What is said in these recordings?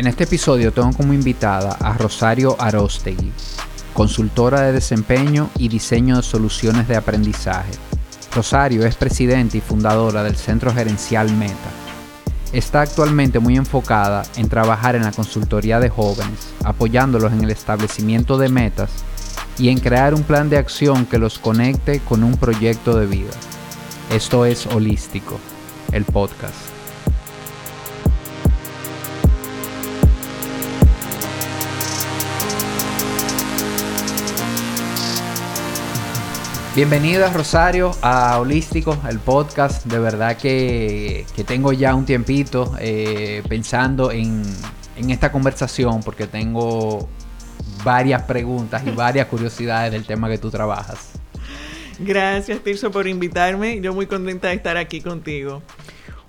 En este episodio tengo como invitada a Rosario Arostegui, consultora de desempeño y diseño de soluciones de aprendizaje. Rosario es presidenta y fundadora del Centro Gerencial Meta. Está actualmente muy enfocada en trabajar en la consultoría de jóvenes, apoyándolos en el establecimiento de metas y en crear un plan de acción que los conecte con un proyecto de vida. Esto es Holístico, el podcast. Bienvenidas Rosario a Holístico, el podcast. De verdad que, tengo ya un tiempito eh, pensando en, esta conversación porque tengo varias preguntas y varias curiosidades del tema que tú trabajas. Gracias Tirso por invitarme. Yo muy contenta de estar aquí contigo.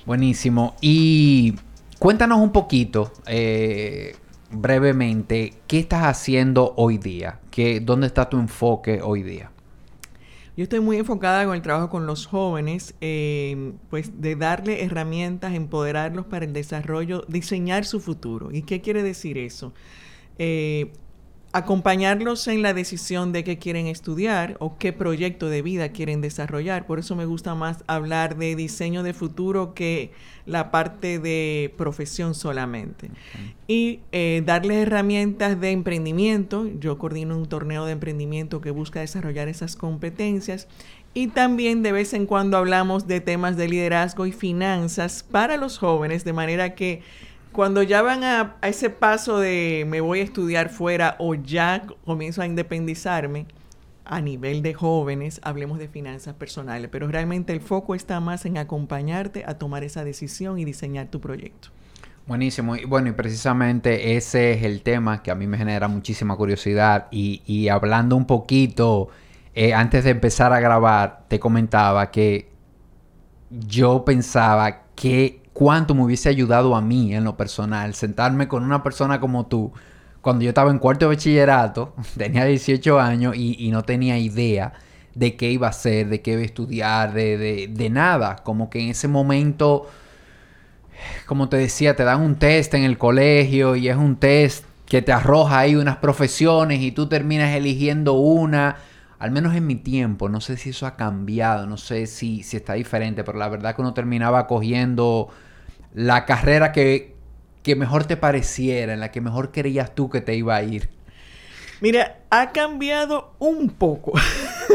Buenísimo. Y cuéntanos un poquito, eh, brevemente, ¿qué estás haciendo hoy día? ¿Qué, ¿Dónde está tu enfoque hoy día? Yo estoy muy enfocada con el trabajo con los jóvenes, eh, pues de darle herramientas, empoderarlos para el desarrollo, diseñar su futuro. ¿Y qué quiere decir eso? Eh, acompañarlos en la decisión de qué quieren estudiar o qué proyecto de vida quieren desarrollar. Por eso me gusta más hablar de diseño de futuro que la parte de profesión solamente. Y eh, darles herramientas de emprendimiento. Yo coordino un torneo de emprendimiento que busca desarrollar esas competencias. Y también de vez en cuando hablamos de temas de liderazgo y finanzas para los jóvenes, de manera que cuando ya van a, ese paso de me voy a estudiar fuera o ya comienzo a independizarme, a nivel de jóvenes, hablemos de finanzas personales, pero realmente el foco está más en acompañarte a tomar esa decisión y diseñar tu proyecto. Buenísimo. Y bueno, y precisamente ese es el tema que a mí me genera muchísima curiosidad. Y, hablando un poquito, eh, antes de empezar a grabar, te comentaba que yo pensaba que cuánto me hubiese ayudado a mí en lo personal sentarme con una persona como tú cuando yo estaba en cuarto de bachillerato, tenía 18 años y, no tenía idea de qué iba a hacer, de qué iba a estudiar, de, de, nada. Como que en ese momento, como te decía, te dan un test en el colegio y es un test que te arroja ahí unas profesiones y tú terminas eligiendo una al menos en mi tiempo, no sé si eso ha cambiado, no sé si, si está diferente, pero la verdad que uno terminaba cogiendo la carrera que, que mejor te pareciera, en la que mejor creías tú que te iba a ir. Mira, ha cambiado un poco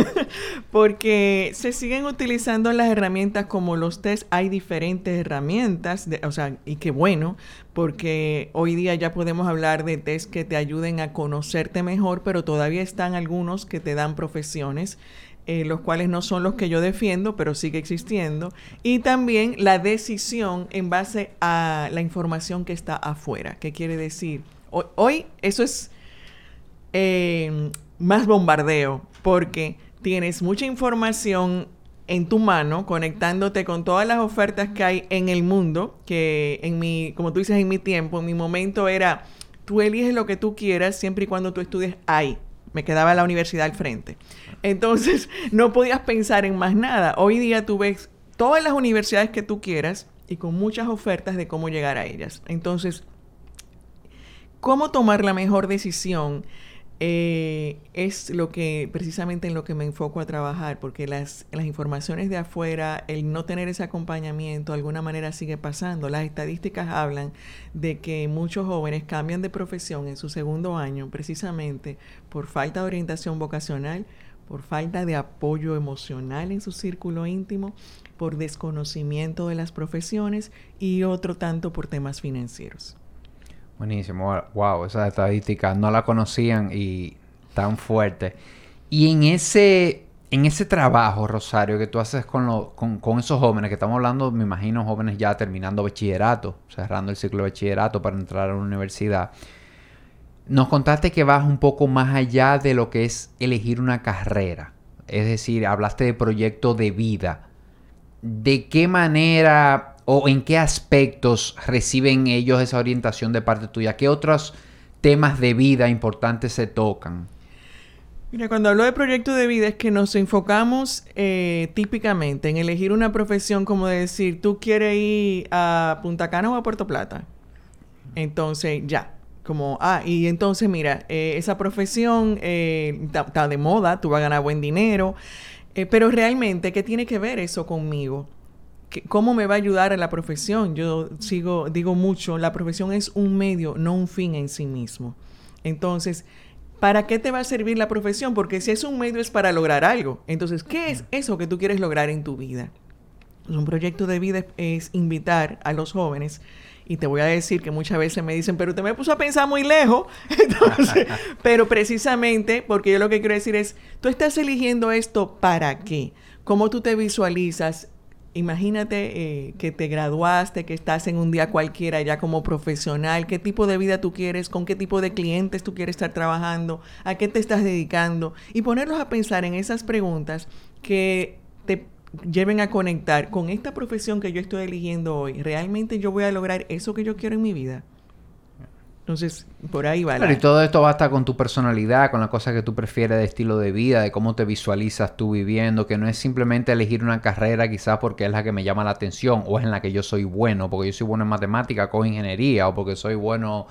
porque se siguen utilizando las herramientas como los test. Hay diferentes herramientas, o sea, y qué bueno, porque hoy día ya podemos hablar de test que te ayuden a conocerte mejor, pero todavía están algunos que te dan profesiones. Eh, los cuales no son los que yo defiendo, pero sigue existiendo, y también la decisión en base a la información que está afuera. ¿Qué quiere decir? hoy eso es eh, más bombardeo porque tienes mucha información en tu mano, conectándote con todas las ofertas que hay en el mundo, que en mi, como tú dices, en mi tiempo, en mi momento era, tú eliges lo que tú quieras siempre y cuando tú estudies ahí. Me quedaba la universidad al frente. Entonces, no podías pensar en más nada. Hoy día tú ves todas las universidades que tú quieras y con muchas ofertas de cómo llegar a ellas. Entonces, ¿cómo tomar la mejor decisión? Eh, es lo que precisamente en lo que me enfoco a trabajar, porque las, las informaciones de afuera, el no tener ese acompañamiento, de alguna manera sigue pasando. Las estadísticas hablan de que muchos jóvenes cambian de profesión en su segundo año precisamente por falta de orientación vocacional, por falta de apoyo emocional en su círculo íntimo, por desconocimiento de las profesiones y otro tanto por temas financieros. Buenísimo, wow, esa estadística no la conocían y tan fuerte. Y en ese, en ese trabajo, Rosario, que tú haces con, con, esos jóvenes, que estamos hablando, me imagino, jóvenes ya terminando bachillerato, cerrando el ciclo de bachillerato para entrar a la universidad, nos contaste que vas un poco más allá de lo que es elegir una carrera. Es decir, hablaste de proyecto de vida. ¿De qué manera o en qué aspectos reciben ellos esa orientación de parte tuya? ¿Qué otros temas de vida importantes se tocan? Mira, cuando hablo de proyecto de vida es que nos enfocamos eh, típicamente en elegir una profesión como de decir, tú quieres ir a Punta Cana o a Puerto Plata. Entonces, ya, como, ah, y entonces mira, eh, esa profesión está eh, de moda, tú vas a ganar buen dinero, pero realmente, ¿qué tiene que ver eso conmigo? ¿Cómo me va a ayudar a la profesión? Yo sigo, digo mucho, la profesión es un medio, no un fin en sí mismo. Entonces, ¿para qué te va a servir la profesión? Porque si es un medio es para lograr algo. Entonces, ¿qué es eso que tú quieres lograr en tu vida? Un proyecto de vida es invitar a los jóvenes y te voy a decir que muchas veces me dicen, pero te me puso a pensar muy lejos. Entonces, pero precisamente, porque yo lo que quiero decir es, tú estás eligiendo esto para qué? ¿Cómo tú te visualizas? Imagínate eh, que te graduaste, que estás en un día cualquiera ya como profesional, qué tipo de vida tú quieres, con qué tipo de clientes tú quieres estar trabajando, a qué te estás dedicando y ponerlos a pensar en esas preguntas que te lleven a conectar con esta profesión que yo estoy eligiendo hoy. ¿Realmente yo voy a lograr eso que yo quiero en mi vida? Entonces, por ahí va. Claro, y todo esto basta con tu personalidad, con las cosas que tú prefieres de estilo de vida, de cómo te visualizas tú viviendo, que no es simplemente elegir una carrera quizás porque es la que me llama la atención o es en la que yo soy bueno, porque yo soy bueno en matemática, cojo ingeniería o porque soy bueno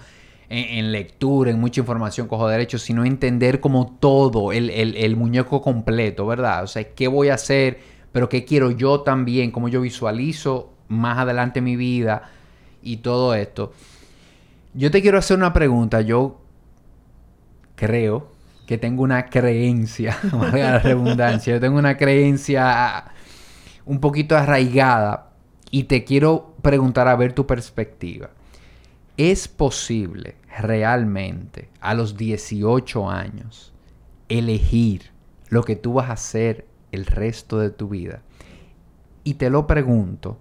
en, lectura, en mucha información, cojo derecho, sino entender como todo, el, el, el muñeco completo, ¿verdad? O sea, ¿qué voy a hacer? pero qué quiero yo también, cómo yo visualizo más adelante mi vida y todo esto. Yo te quiero hacer una pregunta. Yo creo que tengo una creencia, la redundancia, yo tengo una creencia un poquito arraigada y te quiero preguntar a ver tu perspectiva. ¿Es posible realmente a los 18 años elegir lo que tú vas a hacer el resto de tu vida. Y te lo pregunto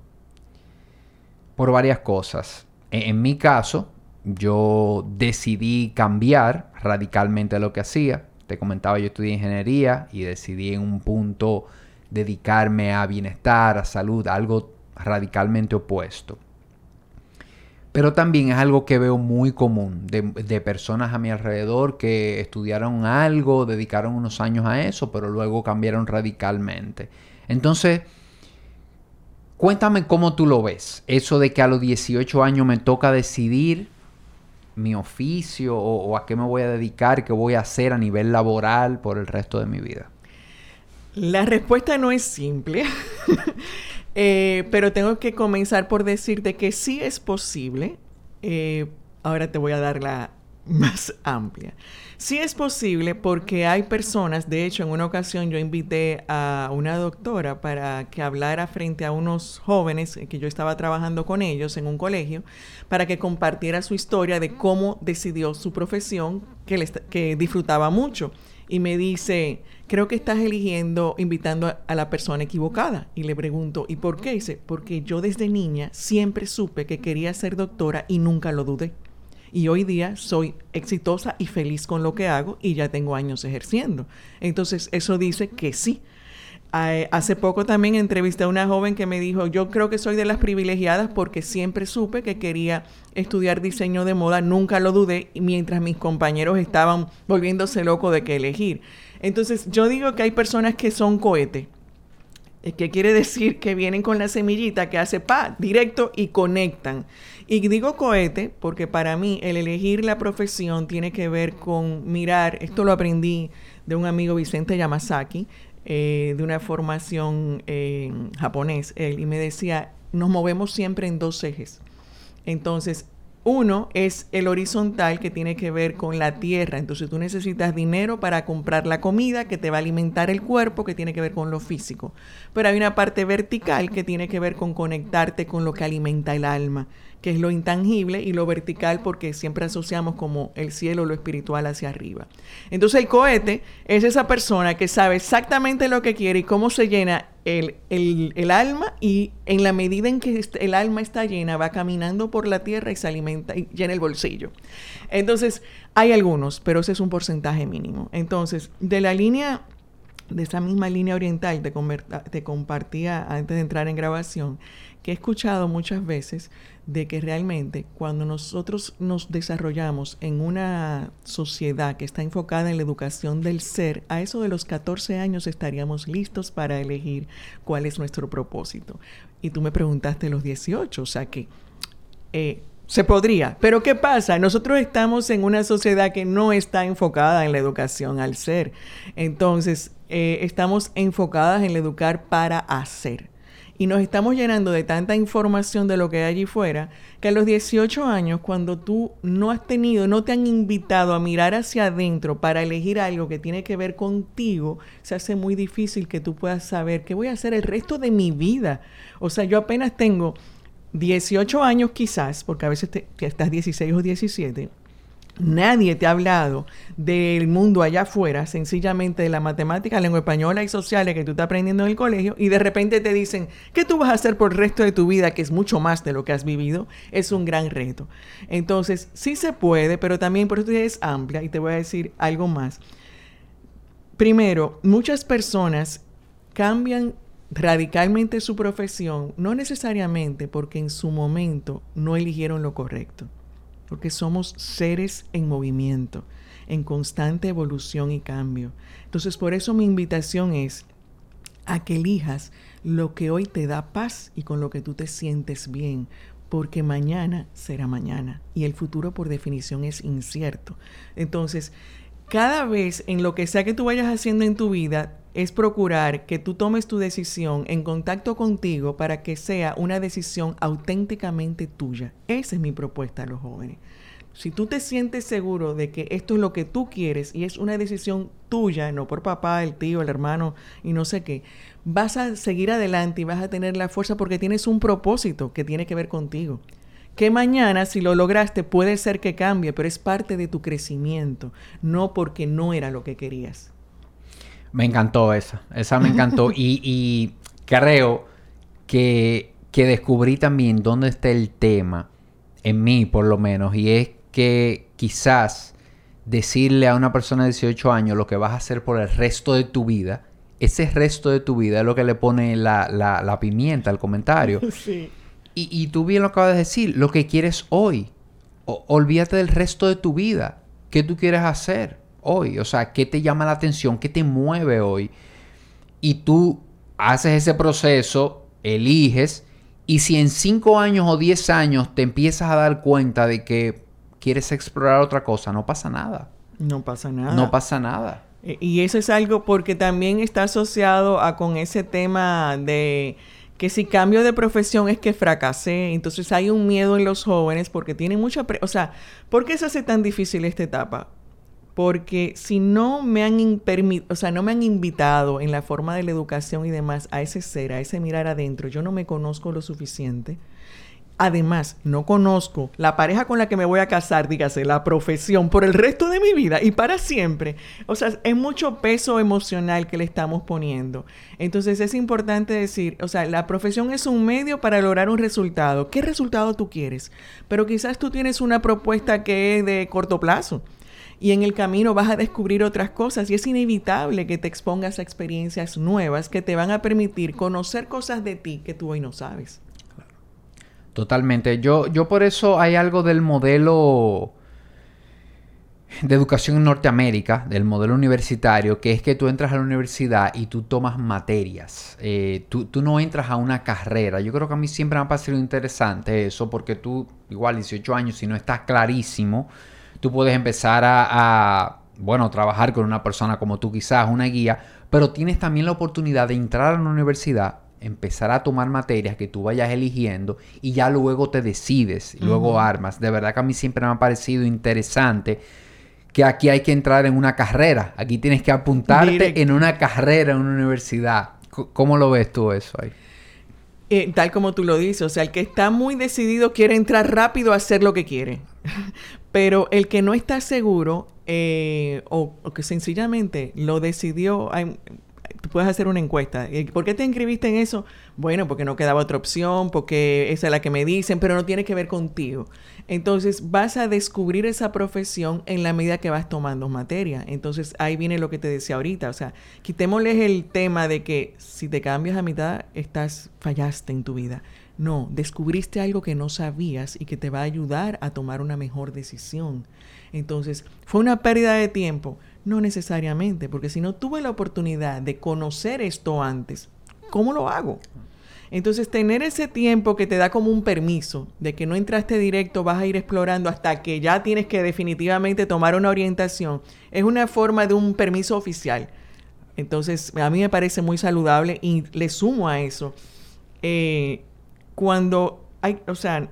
por varias cosas. E, en, mi caso, yo decidí cambiar radicalmente lo que hacía. Te comentaba, yo estudié ingeniería y decidí en un punto dedicarme a bienestar, a salud, algo radicalmente opuesto. Pero también es algo que veo muy común de, personas a mi alrededor que estudiaron algo, dedicaron unos años a eso, pero luego cambiaron radicalmente. Entonces, cuéntame cómo tú lo ves. Eso de que a los 18 años me toca decidir mi oficio o, a qué me voy a dedicar, qué voy a hacer a nivel laboral por el resto de mi vida. La respuesta no es simple. Eh, pero tengo que comenzar por decirte que sí es posible. Eh, ahora te voy a dar la más amplia. Sí es posible porque hay personas, de hecho en una ocasión yo invité a una doctora para que hablara frente a unos jóvenes que yo estaba trabajando con ellos en un colegio, para que compartiera su historia de cómo decidió su profesión que, que disfrutaba mucho. Y me dice, creo que estás eligiendo, invitando a, la persona equivocada. Y le pregunto, ¿y por qué? Dice, porque yo desde niña siempre supe que quería ser doctora y nunca lo dudé. Y hoy día soy exitosa y feliz con lo que hago y ya tengo años ejerciendo. Entonces, eso dice que sí. Hace poco también entrevisté a una joven que me dijo, yo creo que soy de las privilegiadas porque siempre supe que quería estudiar diseño de moda, nunca lo dudé, mientras mis compañeros estaban volviéndose locos de qué elegir. Entonces, yo digo que hay personas que son cohetes, eh, que quiere decir que vienen con la semillita que hace pa, directo y conectan. Y digo cohete porque para mí el elegir la profesión tiene que ver con mirar, esto lo aprendí de un amigo Vicente Yamazaki, eh, de una formación en japonés, él, y me decía, nos movemos siempre en dos ejes. Entonces, uno es el horizontal que tiene que ver con la tierra. Entonces tú necesitas dinero para comprar la comida que te va a alimentar el cuerpo, que tiene que ver con lo físico. Pero hay una parte vertical que tiene que ver con conectarte con lo que alimenta el alma, que es lo intangible, y lo vertical porque siempre asociamos como el cielo, lo espiritual hacia arriba. Entonces el cohete es esa persona que sabe exactamente lo que quiere y cómo se llena el, el, alma y en la medida en que el alma está llena va caminando por la tierra y se alimenta y llena el bolsillo. Entonces hay algunos, pero ese es un porcentaje mínimo. Entonces, de la línea de esa misma línea oriental te, te compartía antes de entrar en grabación, que he escuchado muchas veces de que realmente cuando nosotros nos desarrollamos en una sociedad que está enfocada en la educación del ser, a eso de los 14 años estaríamos listos para elegir cuál es nuestro propósito. Y tú me preguntaste los 18, o sea que eh, Se podría, pero ¿qué pasa? Nosotros estamos en una sociedad que no está enfocada en la educación al ser. Entonces, eh, estamos enfocadas en educar para hacer. Y nos estamos llenando de tanta información de lo que hay allí fuera, que a los 18 años, cuando tú no has tenido, no te han invitado a mirar hacia adentro para elegir algo que tiene que ver contigo, se hace muy difícil que tú puedas saber qué voy a hacer el resto de mi vida. O sea, yo apenas tengo 18 años quizás, porque a veces estás 16 o 17, nadie te ha hablado del mundo allá afuera, sencillamente de la matemática, lengua española y sociales que tú estás aprendiendo en el colegio, y de repente te dicen, ¿qué tú vas a hacer por el resto de tu vida, que es mucho más de lo que has vivido? Es un gran reto. Entonces, sí se puede, pero también por eso es amplia, y te voy a decir algo más. Primero, muchas personas cambian radicalmente su profesión, no necesariamente porque en su momento no eligieron lo correcto, porque somos seres en movimiento, en constante evolución y cambio. Entonces, por eso mi invitación es a que elijas lo que hoy te da paz y con lo que tú te sientes bien, porque mañana será mañana y el futuro por definición es incierto. Entonces, cada vez en lo que sea que tú vayas haciendo en tu vida, es procurar que tú tomes tu decisión en contacto contigo para que sea una decisión auténticamente tuya. Esa es mi propuesta a los jóvenes. Si tú te sientes seguro de que esto es lo que tú quieres y es una decisión tuya, no por papá, el tío, el hermano y no sé qué, vas a seguir adelante y vas a tener la fuerza porque tienes un propósito que tiene que ver contigo. Que mañana, si lo lograste, puede ser que cambie, pero es parte de tu crecimiento, no porque no era lo que querías. Me encantó esa, esa me encantó. y, creo que, que descubrí también dónde está el tema, en mí por lo menos, y es que quizás decirle a una persona de 18 años lo que vas a hacer por el resto de tu vida, ese resto de tu vida es lo que le pone la, la, pimienta al comentario. Sí. Y, y, tú bien lo acabas de decir, lo que quieres hoy. olvídate del resto de tu vida. ¿Qué tú quieres hacer? Hoy? O sea, ¿qué te llama la atención? ¿Qué te mueve hoy? Y tú haces ese proceso, eliges, y si en 5 años o 10 años te empiezas a dar cuenta de que quieres explorar otra cosa, no pasa nada. No pasa nada. No pasa nada. E, y eso es algo porque también está asociado a con ese tema de que si cambio de profesión es que fracasé. Entonces hay un miedo en los jóvenes porque tienen mucha... o sea, ¿por qué se hace tan difícil esta etapa? Porque si no me han o sea, no me han invitado en la forma de la educación y demás a ese ser, a ese mirar adentro, yo no me conozco lo suficiente. Además, no conozco la pareja con la que me voy a casar, dígase, la profesión por el resto de mi vida y para siempre. O sea, es mucho peso emocional que le estamos poniendo. Entonces es importante decir, o sea, la profesión es un medio para lograr un resultado. ¿Qué resultado tú quieres? Pero quizás tú tienes una propuesta que es de corto plazo y en el camino vas a descubrir otras cosas y es inevitable que te expongas a experiencias nuevas que te van a permitir conocer cosas de ti que tú hoy no sabes. Totalmente. Yo, yo por eso hay algo del modelo de educación en Norteamérica, del modelo universitario, que es que tú entras a la universidad y tú tomas materias. Eh, tú, tú, no entras a una carrera. Yo creo que a mí siempre me ha parecido interesante eso, porque tú, igual 18 años, si no estás clarísimo, tú puedes empezar a, bueno, trabajar con una persona como tú quizás, una guía, pero tienes también la oportunidad de entrar a una universidad, empezar a tomar materias que tú vayas eligiendo y ya luego te decides, luego armas. De verdad que a mí siempre me ha parecido interesante que aquí hay que entrar en una carrera, aquí tienes que apuntarte en una carrera en una universidad. ¿Cómo lo ves tú eso ahí? Eh, tal como tú lo dices, o sea, el que está muy decidido quiere entrar rápido a hacer lo que quiere. Pero el que no está seguro eh, o, que sencillamente lo decidió, tú puedes hacer una encuesta. ¿Por qué te inscribiste en eso? Bueno, porque no quedaba otra opción, porque esa es la que me dicen, pero no tiene que ver contigo. Entonces vas a descubrir esa profesión en la medida que vas tomando materia. Entonces ahí viene lo que te decía ahorita. O sea, quitémosles el tema de que si te cambias a mitad, estás, fallaste en tu vida. No, descubriste algo que no sabías y que te va a ayudar a tomar una mejor decisión. Entonces, ¿fue una pérdida de tiempo? No necesariamente, porque si no tuve la oportunidad de conocer esto antes, ¿cómo lo hago? Entonces, tener ese tiempo que te da como un permiso de que no entraste directo, vas a ir explorando hasta que ya tienes que definitivamente tomar una orientación, es una forma de un permiso oficial. Entonces, a mí me parece muy saludable y le sumo a eso. Eh, cuando hay, o sea,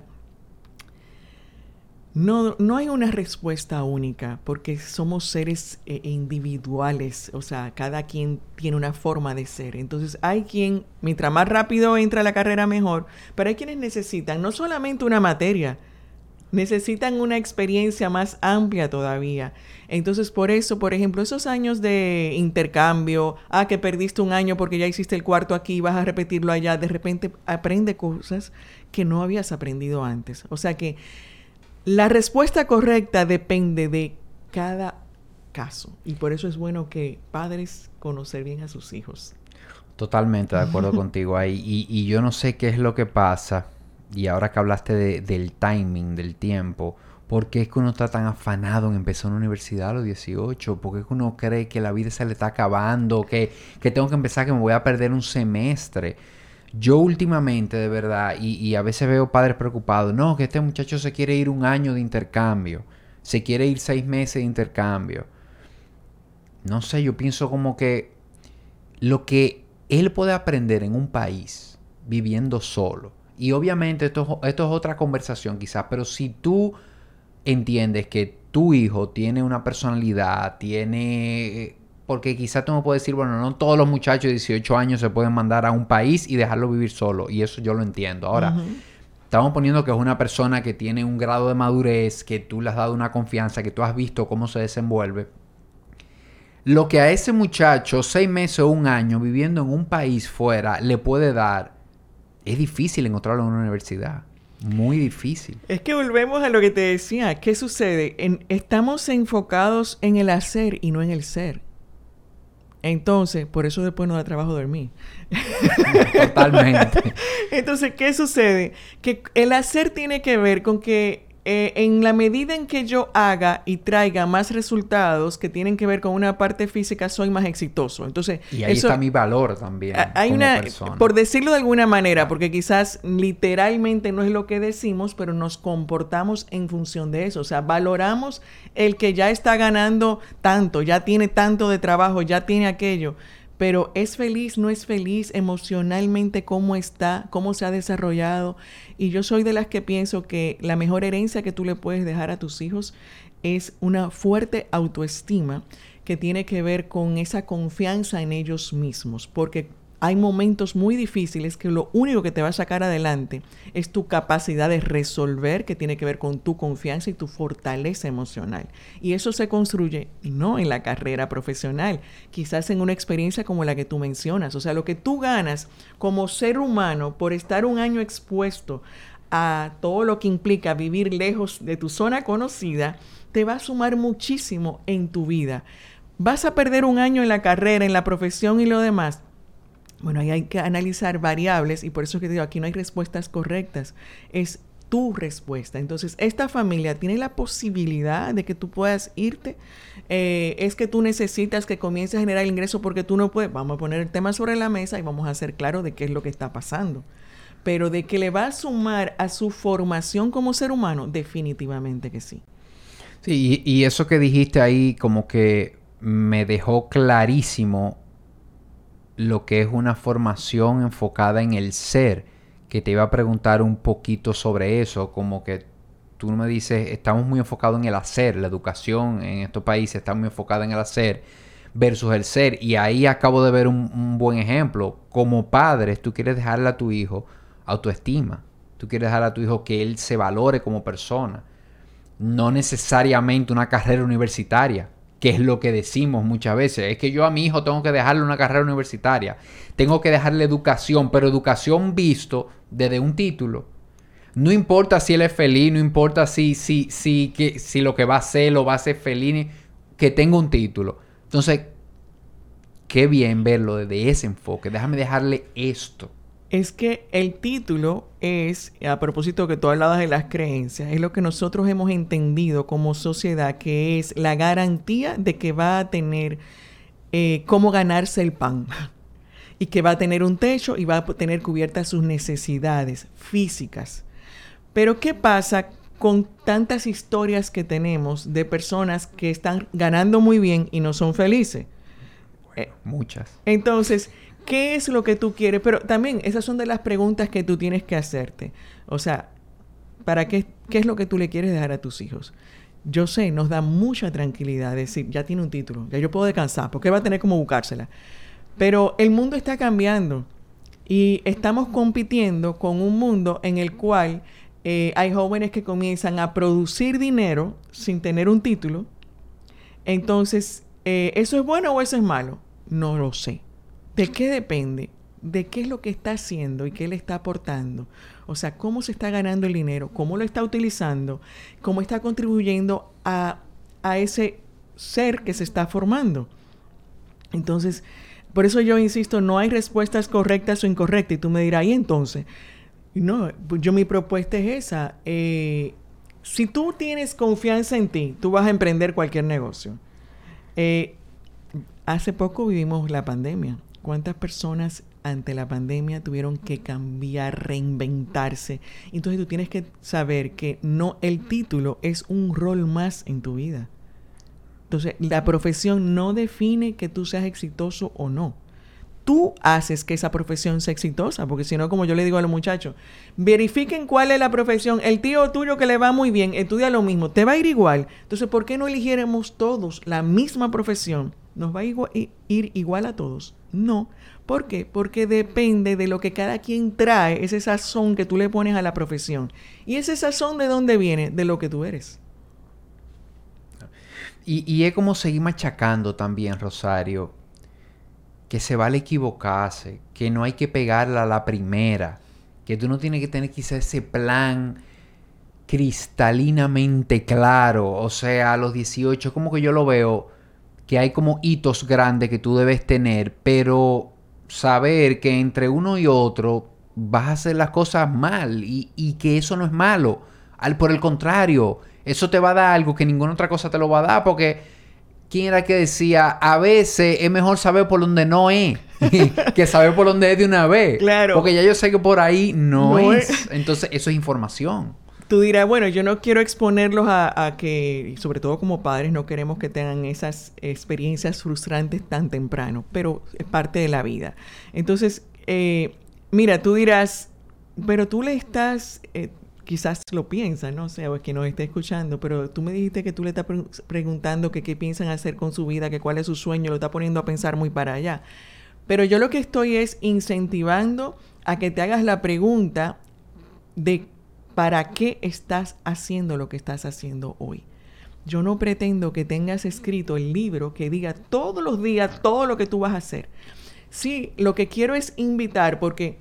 no, no hay una respuesta única porque somos seres eh, individuales, o sea, cada quien tiene una forma de ser. Entonces hay quien, mientras más rápido entra a la carrera, mejor, pero hay quienes necesitan no solamente una materia, necesitan una experiencia más amplia todavía. Entonces, por eso, por ejemplo, esos años de intercambio, ah, que perdiste un año porque ya hiciste el cuarto aquí, vas a repetirlo allá, de repente aprende cosas que no habías aprendido antes. O sea que la respuesta correcta depende de cada caso y por eso es bueno que padres conocer bien a sus hijos. Totalmente de acuerdo contigo ahí. Y, yo no sé qué es lo que pasa, y ahora que hablaste del timing, del tiempo, ¿por qué es que uno está tan afanado en empezar una universidad a los 18? ¿Por qué es que uno cree que la vida se le está acabando? Que, que tengo que empezar, que me voy a perder un semestre? Yo últimamente, de verdad, y, a veces veo padres preocupados, no, que este muchacho se quiere ir un año de intercambio, se quiere ir seis meses de intercambio. No sé, yo pienso como que lo que él puede aprender en un país viviendo solo, y obviamente esto, esto es otra conversación quizás, pero si tú entiendes que tu hijo tiene una personalidad, tiene porque quizás tú me puedes decir, bueno, no todos los muchachos de 18 años se pueden mandar a un país y dejarlo vivir solo. Y eso yo lo entiendo. Ahora, estamos poniendo que es una persona que tiene un grado de madurez, que tú le has dado una confianza, que tú has visto cómo se desenvuelve. Lo que a ese muchacho, seis meses o un año viviendo en un país fuera, le puede dar, es difícil encontrarlo en una universidad. Muy difícil. Es que volvemos a lo que te decía. ¿Qué sucede? estamos enfocados en el hacer y no en el ser. Entonces, por eso después no da trabajo dormir. Totalmente. Entonces, ¿qué sucede? Que el hacer tiene que ver con que eh, en la medida en que yo haga y traiga más resultados que tienen que ver con una parte física, soy más exitoso. Entonces, y ahí está mi valor también. Hay una, por decirlo de alguna manera, porque quizás literalmente no es lo que decimos, pero nos comportamos en función de eso. O sea, valoramos el que ya está ganando tanto, ya tiene tanto de trabajo, ya tiene aquello pero es feliz, no es feliz emocionalmente, cómo está, cómo se ha desarrollado. Y yo soy de las que pienso que la mejor herencia que tú le puedes dejar a tus hijos es una fuerte autoestima que tiene que ver con esa confianza en ellos mismos, porque hay momentos muy difíciles que lo único que te va a sacar adelante es tu capacidad de resolver, que tiene que ver con tu confianza y tu fortaleza emocional. Y eso se construye no en la carrera profesional, quizás en una experiencia como la que tú mencionas. O sea, lo que tú ganas como ser humano por estar un año expuesto a todo lo que implica vivir lejos de tu zona conocida, te va a sumar muchísimo en tu vida. Vas a perder un año en la carrera, en la profesión y lo demás, bueno, ahí hay que analizar variables y por eso que digo, aquí no hay respuestas correctas. Es tu respuesta. Entonces, esta familia tiene la posibilidad de que tú puedas irte. Eh, es que tú necesitas que comiences a generar ingreso porque tú no puedes. Vamos a poner el tema sobre la mesa y vamos a hacer claro de qué es lo que está pasando. Pero de que le va a sumar a su formación como ser humano, definitivamente que sí. Sí, y eso que dijiste ahí como que me dejó clarísimo lo que es una formación enfocada en el ser, que te iba a preguntar un poquito sobre eso, como que tú me dices, estamos muy enfocados en el hacer, la educación en estos países está muy enfocada en el hacer versus el ser, y ahí acabo de ver un, buen ejemplo. Como padres, tú quieres dejarle a tu hijo autoestima, tú quieres dejarle a tu hijo que él se valore como persona, no necesariamente una carrera universitaria que es lo que decimos muchas veces. Es que yo a mi hijo tengo que dejarle una carrera universitaria, tengo que dejarle educación, pero educación visto desde un título. No importa si él es feliz, no importa si, si, si, que, si lo que va a hacer lo va a hacer feliz, que tenga un título. Entonces, qué bien verlo desde ese enfoque. Déjame dejarle esto es que el título es, a propósito que tú hablabas de las creencias, es lo que nosotros hemos entendido como sociedad, que es la garantía de que va a tener eh, cómo ganarse el pan. y que va a tener un techo y va a tener cubiertas sus necesidades físicas. Pero ¿qué pasa con tantas historias que tenemos de personas que están ganando muy bien y no son felices? Muchas. Entonces, ¿qué es lo que tú quieres? Pero también esas son de las preguntas que tú tienes que hacerte. O sea, ¿para qué, qué es lo que tú le quieres dejar a tus hijos? Yo sé, nos da mucha tranquilidad decir, ya tiene un título, ya yo puedo descansar, porque va a tener como buscársela. Pero el mundo está cambiando y estamos compitiendo con un mundo en el cual eh, hay jóvenes que comienzan a producir dinero sin tener un título. Entonces, eh, ¿eso es bueno o eso es malo? No lo sé. ¿De qué depende? ¿De qué es lo que está haciendo y qué le está aportando? O sea, cómo se está ganando el dinero, cómo lo está utilizando, cómo está contribuyendo a, a ese ser que se está formando. Entonces, por eso yo insisto, no hay respuestas correctas o incorrectas. Y tú me dirás, ¿y entonces? No, pues yo mi propuesta es esa. Eh, si tú tienes confianza en ti, tú vas a emprender cualquier negocio. Eh, hace poco vivimos la pandemia. ¿Cuántas personas ante la pandemia tuvieron que cambiar, reinventarse? Entonces tú tienes que saber que no el título es un rol más en tu vida. Entonces, la profesión no define que tú seas exitoso o no. Tú haces que esa profesión sea exitosa, porque si no, como yo le digo a los muchachos, verifiquen cuál es la profesión. El tío tuyo que le va muy bien, estudia lo mismo, te va a ir igual. Entonces, ¿por qué no eligiéramos todos la misma profesión? ¿Nos va a ir igual a todos? No. ¿Por qué? Porque depende de lo que cada quien trae, ese sazón que tú le pones a la profesión. ¿Y ese sazón de dónde viene? De lo que tú eres. Y, es como seguir machacando también, Rosario, que se vale equivocarse, que no hay que pegarla a la primera, que tú no tienes que tener quizá ese plan cristalinamente claro, o sea, a los 18, como que yo lo veo, que hay como hitos grandes que tú debes tener, pero saber que entre uno y otro vas a hacer las cosas mal y, y que eso no es malo, al por el contrario, eso te va a dar algo que ninguna otra cosa te lo va a dar porque ¿quién era que decía? A veces es mejor saber por dónde no es que saber por dónde es de una vez. Claro. Porque ya yo sé que por ahí no, es. Entonces, eso es información. Tú dirás, bueno, yo no quiero exponerlos a, que, sobre todo como padres, no queremos que tengan esas experiencias frustrantes tan temprano, pero es parte de la vida. Entonces, eh, mira, tú dirás, pero tú le estás, eh, quizás lo piensan, no sé, o es que nos está escuchando, pero tú me dijiste que tú le estás preguntando qué piensan hacer con su vida, que cuál es su sueño, lo está poniendo a pensar muy para allá. Pero yo lo que estoy es incentivando a que te hagas la pregunta de para qué estás haciendo lo que estás haciendo hoy. Yo no pretendo que tengas escrito el libro que diga todos los días todo lo que tú vas a hacer. Sí, lo que quiero es invitar, porque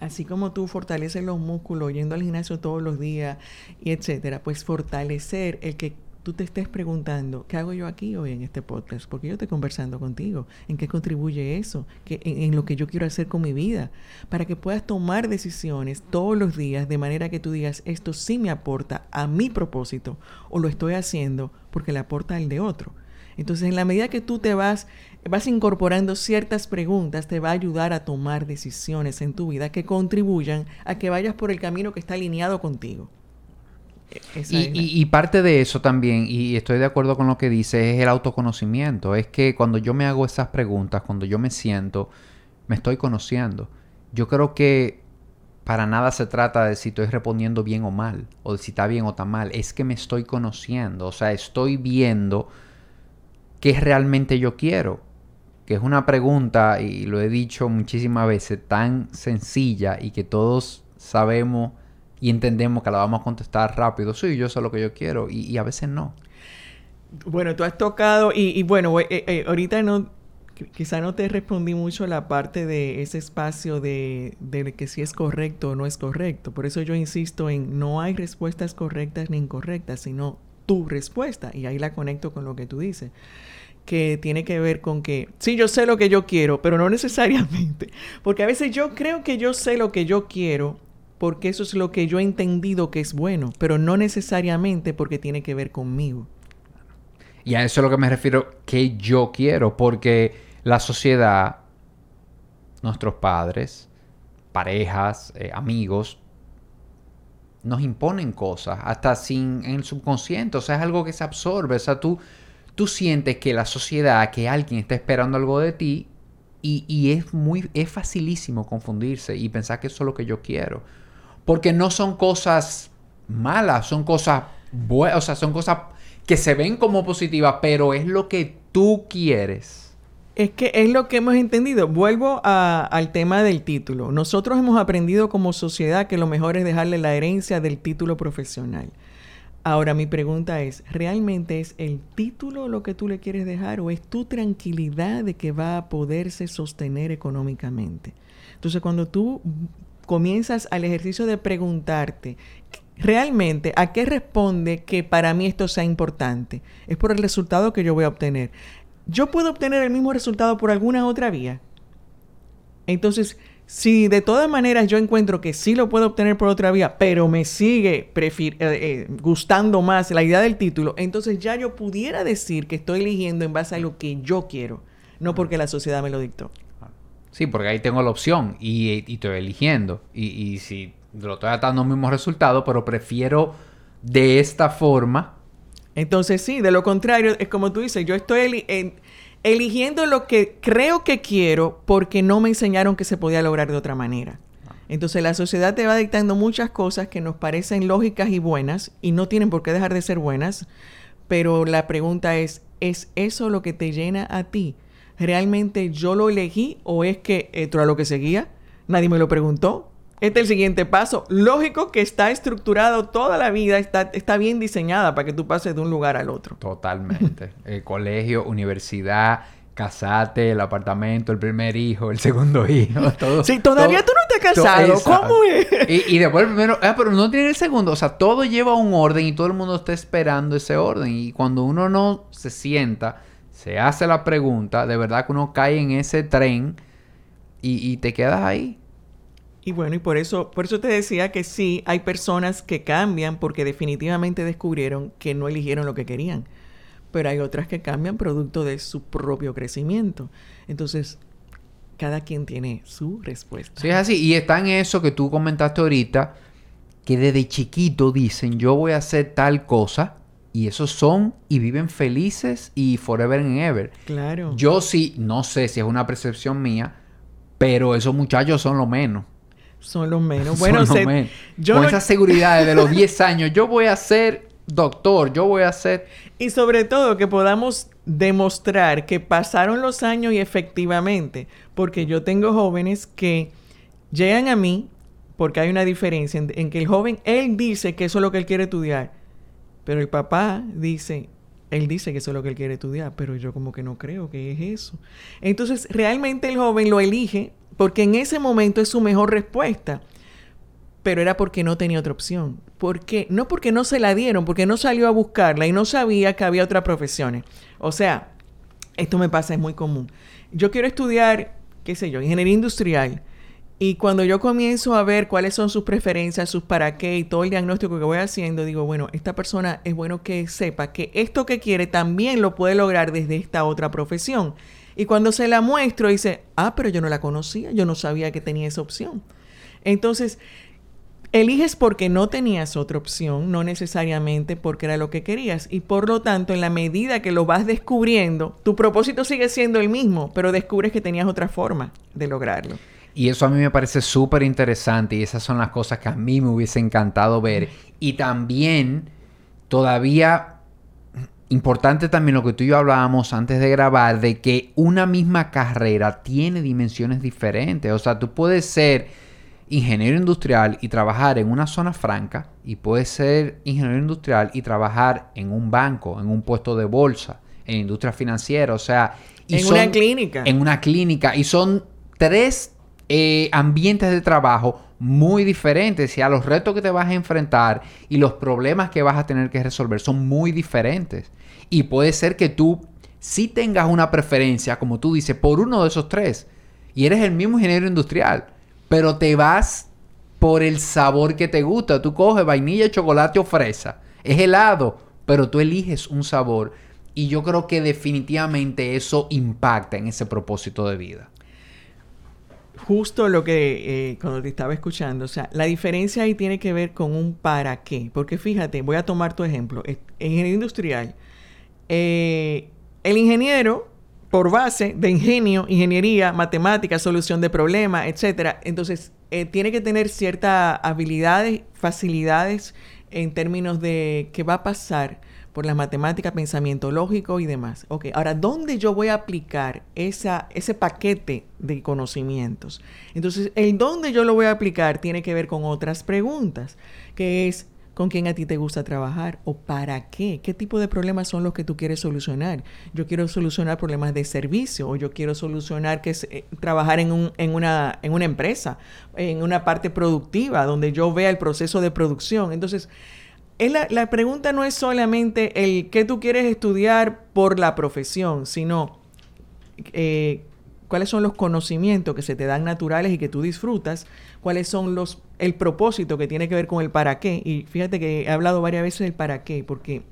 así como tú fortaleces los músculos yendo al gimnasio todos los días y etcétera, pues fortalecer el que tú te estés preguntando, ¿qué hago yo aquí hoy en este podcast? Porque yo estoy conversando contigo. ¿En qué contribuye eso? ¿Qué, en, lo que yo quiero hacer con mi vida. Para que puedas tomar decisiones todos los días de manera que tú digas, esto sí me aporta a mi propósito o lo estoy haciendo porque le aporta al de otro. Entonces, en la medida que tú te vas, vas incorporando ciertas preguntas, te va a ayudar a tomar decisiones en tu vida que contribuyan a que vayas por el camino que está alineado contigo. Y, parte de eso también, y estoy de acuerdo con lo que dices, es el autoconocimiento. Es que cuando yo me hago esas preguntas, cuando yo me siento, me estoy conociendo. Yo creo que para nada se trata de si estoy respondiendo bien o mal, o de si está bien o está mal. Es que me estoy conociendo, o sea, estoy viendo ¿qué realmente yo quiero? Que es una pregunta, y lo he dicho muchísimas veces, tan sencilla y que todos sabemos y entendemos que la vamos a contestar rápido. Sí, yo sé lo que yo quiero y, a veces no. Bueno, tú has tocado y, bueno, eh, eh, ahorita no, quizá no te respondí mucho la parte de ese espacio de, de, que si es correcto o no es correcto. Por eso yo insisto en no hay respuestas correctas ni incorrectas, sino tu respuesta. Y ahí la conecto con lo que tú dices que tiene que ver con que, sí, yo sé lo que yo quiero, pero no necesariamente. Porque a veces yo creo que yo sé lo que yo quiero porque eso es lo que yo he entendido que es bueno, pero no necesariamente porque tiene que ver conmigo. Y a eso es lo que me refiero que yo quiero, porque la sociedad nuestros padres, parejas, eh, amigos, nos imponen cosas, hasta sin en el subconsciente, o sea, es algo que se absorbe, o sea, tú, tú sientes que la sociedad, que alguien está esperando algo de ti y, y, es muy, es facilísimo confundirse y pensar que eso es lo que yo quiero, porque no son cosas malas, son cosas buenas, o sea, son cosas que se ven como positivas, pero es lo que tú quieres. Es que es lo que hemos entendido. Vuelvo al tema del título. Nosotros hemos aprendido como sociedad que lo mejor es dejarle la herencia del título profesional. Ahora mi pregunta es, ¿realmente es el título lo que tú le quieres dejar o es tu tranquilidad de que va a poderse sostener económicamente? Entonces cuando tú comienzas al ejercicio de preguntarte, realmente, ¿a qué responde que para mí esto sea importante? Es por el resultado que yo voy a obtener yo puedo obtener el mismo resultado por alguna otra vía. Entonces, si de todas maneras yo encuentro que sí lo puedo obtener por otra vía, pero me sigue eh, eh, gustando más la idea del título, entonces ya yo pudiera decir que estoy eligiendo en base a lo que yo quiero, no porque la sociedad me lo dictó. Sí, porque ahí tengo la opción y, estoy eligiendo. Y, si lo estoy dando el mismo resultado, pero prefiero de esta forma entonces sí, de lo contrario, es como tú dices, yo estoy eligiendo lo que creo que quiero porque no me enseñaron que se podía lograr de otra manera. Entonces la sociedad te va dictando muchas cosas que nos parecen lógicas y buenas y no tienen por qué dejar de ser buenas, pero la pregunta es, ¿es eso lo que te llena a ti? ¿Realmente yo lo elegí o es que esto era lo que seguía? Nadie me lo preguntó. Este es el siguiente paso. Lógico que está estructurado toda la vida, está, está bien diseñada para que tú pases de un lugar al otro. Totalmente. el colegio, universidad, casate, el apartamento, el primer hijo, el segundo hijo, todo. Sí, todavía tú no te has casado. ¿Cómo es? Y, después el primero, ah, pero no tiene el segundo. O sea, todo lleva un orden y todo el mundo está esperando ese orden. Y cuando uno no se sienta, se hace la pregunta, de verdad que uno cae en ese tren y, y te quedas ahí. Y bueno, y por eso, por eso te decía que sí, hay personas que cambian porque definitivamente descubrieron que no eligieron lo que querían. Pero hay otras que cambian producto de su propio crecimiento. Entonces, cada quien tiene su respuesta. Sí, es así. Y está en eso que tú comentaste ahorita, que desde chiquito dicen, yo voy a hacer tal cosa. Y esos son y viven felices y forever and ever. Claro. Yo sí, no sé si es una percepción mía, pero esos muchachos son lo menos. Son los menos. Bueno, Yo con esa seguridad de los 10 años, yo voy a ser doctor, yo voy a ser... Y sobre todo que podamos demostrar que pasaron los años y efectivamente, porque yo tengo jóvenes que llegan a mí, porque hay una diferencia en, en que el joven, él dice que eso es lo que él quiere estudiar, pero el papá dice, él dice que eso es lo que él quiere estudiar, pero yo como que no creo que es eso. Entonces, realmente el joven lo elige porque en ese momento es su mejor respuesta. Pero era porque no tenía otra opción. ¿Por qué? No porque no se la dieron, porque no salió a buscarla y no sabía que había otras profesiones. O sea, esto me pasa, es muy común. Yo quiero estudiar, qué sé yo, ingeniería industrial. Y cuando yo comienzo a ver cuáles son sus preferencias, sus para qué y todo el diagnóstico que voy haciendo, digo, bueno, esta persona es bueno que sepa que esto que quiere también lo puede lograr desde esta otra profesión. Y cuando se la muestro, dice, ah, pero yo no la conocía, yo no sabía que tenía esa opción. Entonces, eliges porque no tenías otra opción, no necesariamente porque era lo que querías. Y por lo tanto, en la medida que lo vas descubriendo, tu propósito sigue siendo el mismo, pero descubres que tenías otra forma de lograrlo. Y eso a mí me parece súper interesante y esas son las cosas que a mí me hubiese encantado ver. Y también todavía importante también lo que tú y yo hablábamos antes de grabar, de que una misma carrera tiene dimensiones diferentes. O sea, tú puedes ser ingeniero industrial y trabajar en una zona franca y puedes ser ingeniero industrial y trabajar en un banco, en un puesto de bolsa, en industria financiera, o sea... en una clínica. En una clínica. Y son tres eh, ambientes de trabajo muy diferentes y a los retos que te vas a enfrentar y los problemas que vas a tener que resolver son muy diferentes. Y puede ser que tú sí tengas una preferencia, como tú dices, por uno de esos tres. Y eres el mismo ingeniero industrial, pero te vas por el sabor que te gusta. Tú coges vainilla, chocolate o fresa. Es helado, pero tú eliges un sabor. Y yo creo que definitivamente eso impacta en ese propósito de vida. Justo lo que eh, cuando te estaba escuchando, o sea, la diferencia ahí tiene que ver con un para qué. Porque fíjate, voy a tomar tu ejemplo. En ingeniería industrial, eh, el ingeniero, por base de ingenio, ingeniería, matemática, solución de problemas, etcétera, entonces eh, tiene que tener ciertas habilidades, facilidades en términos de qué va a pasar por la matemática, pensamiento lógico y demás. Ok, ahora, ¿dónde yo voy a aplicar esa, ese paquete de conocimientos? Entonces, el dónde yo lo voy a aplicar tiene que ver con otras preguntas, que es con quién a ti te gusta trabajar o para qué, qué tipo de problemas son los que tú quieres solucionar. Yo quiero solucionar problemas de servicio o yo quiero solucionar que eh, trabajar en, un, en, una, en una empresa, en una parte productiva donde yo vea el proceso de producción. Entonces, la, pregunta no es solamente el qué tú quieres estudiar por la profesión, sino eh, cuáles son los conocimientos que se te dan naturales y que tú disfrutas, cuáles son los el propósito que tiene que ver con el para qué. Y fíjate que he hablado varias veces del para qué, porque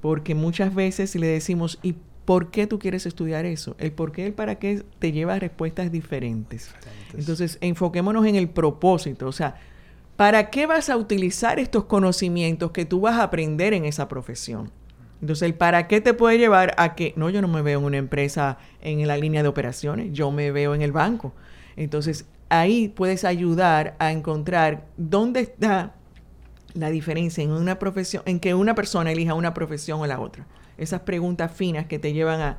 porque muchas veces le decimos ¿y por qué tú quieres estudiar eso? El por qué el para qué te lleva a respuestas diferentes. Entonces, enfoquémonos en el propósito, o sea, ¿Para qué vas a utilizar estos conocimientos que tú vas a aprender en esa profesión? Entonces, el para qué te puede llevar a que, no, yo no me veo en una empresa en la línea de operaciones, yo me veo en el banco. Entonces, ahí puedes ayudar a encontrar dónde está la diferencia en una profesión, en que una persona elija una profesión o la otra. Esas preguntas finas que te llevan a,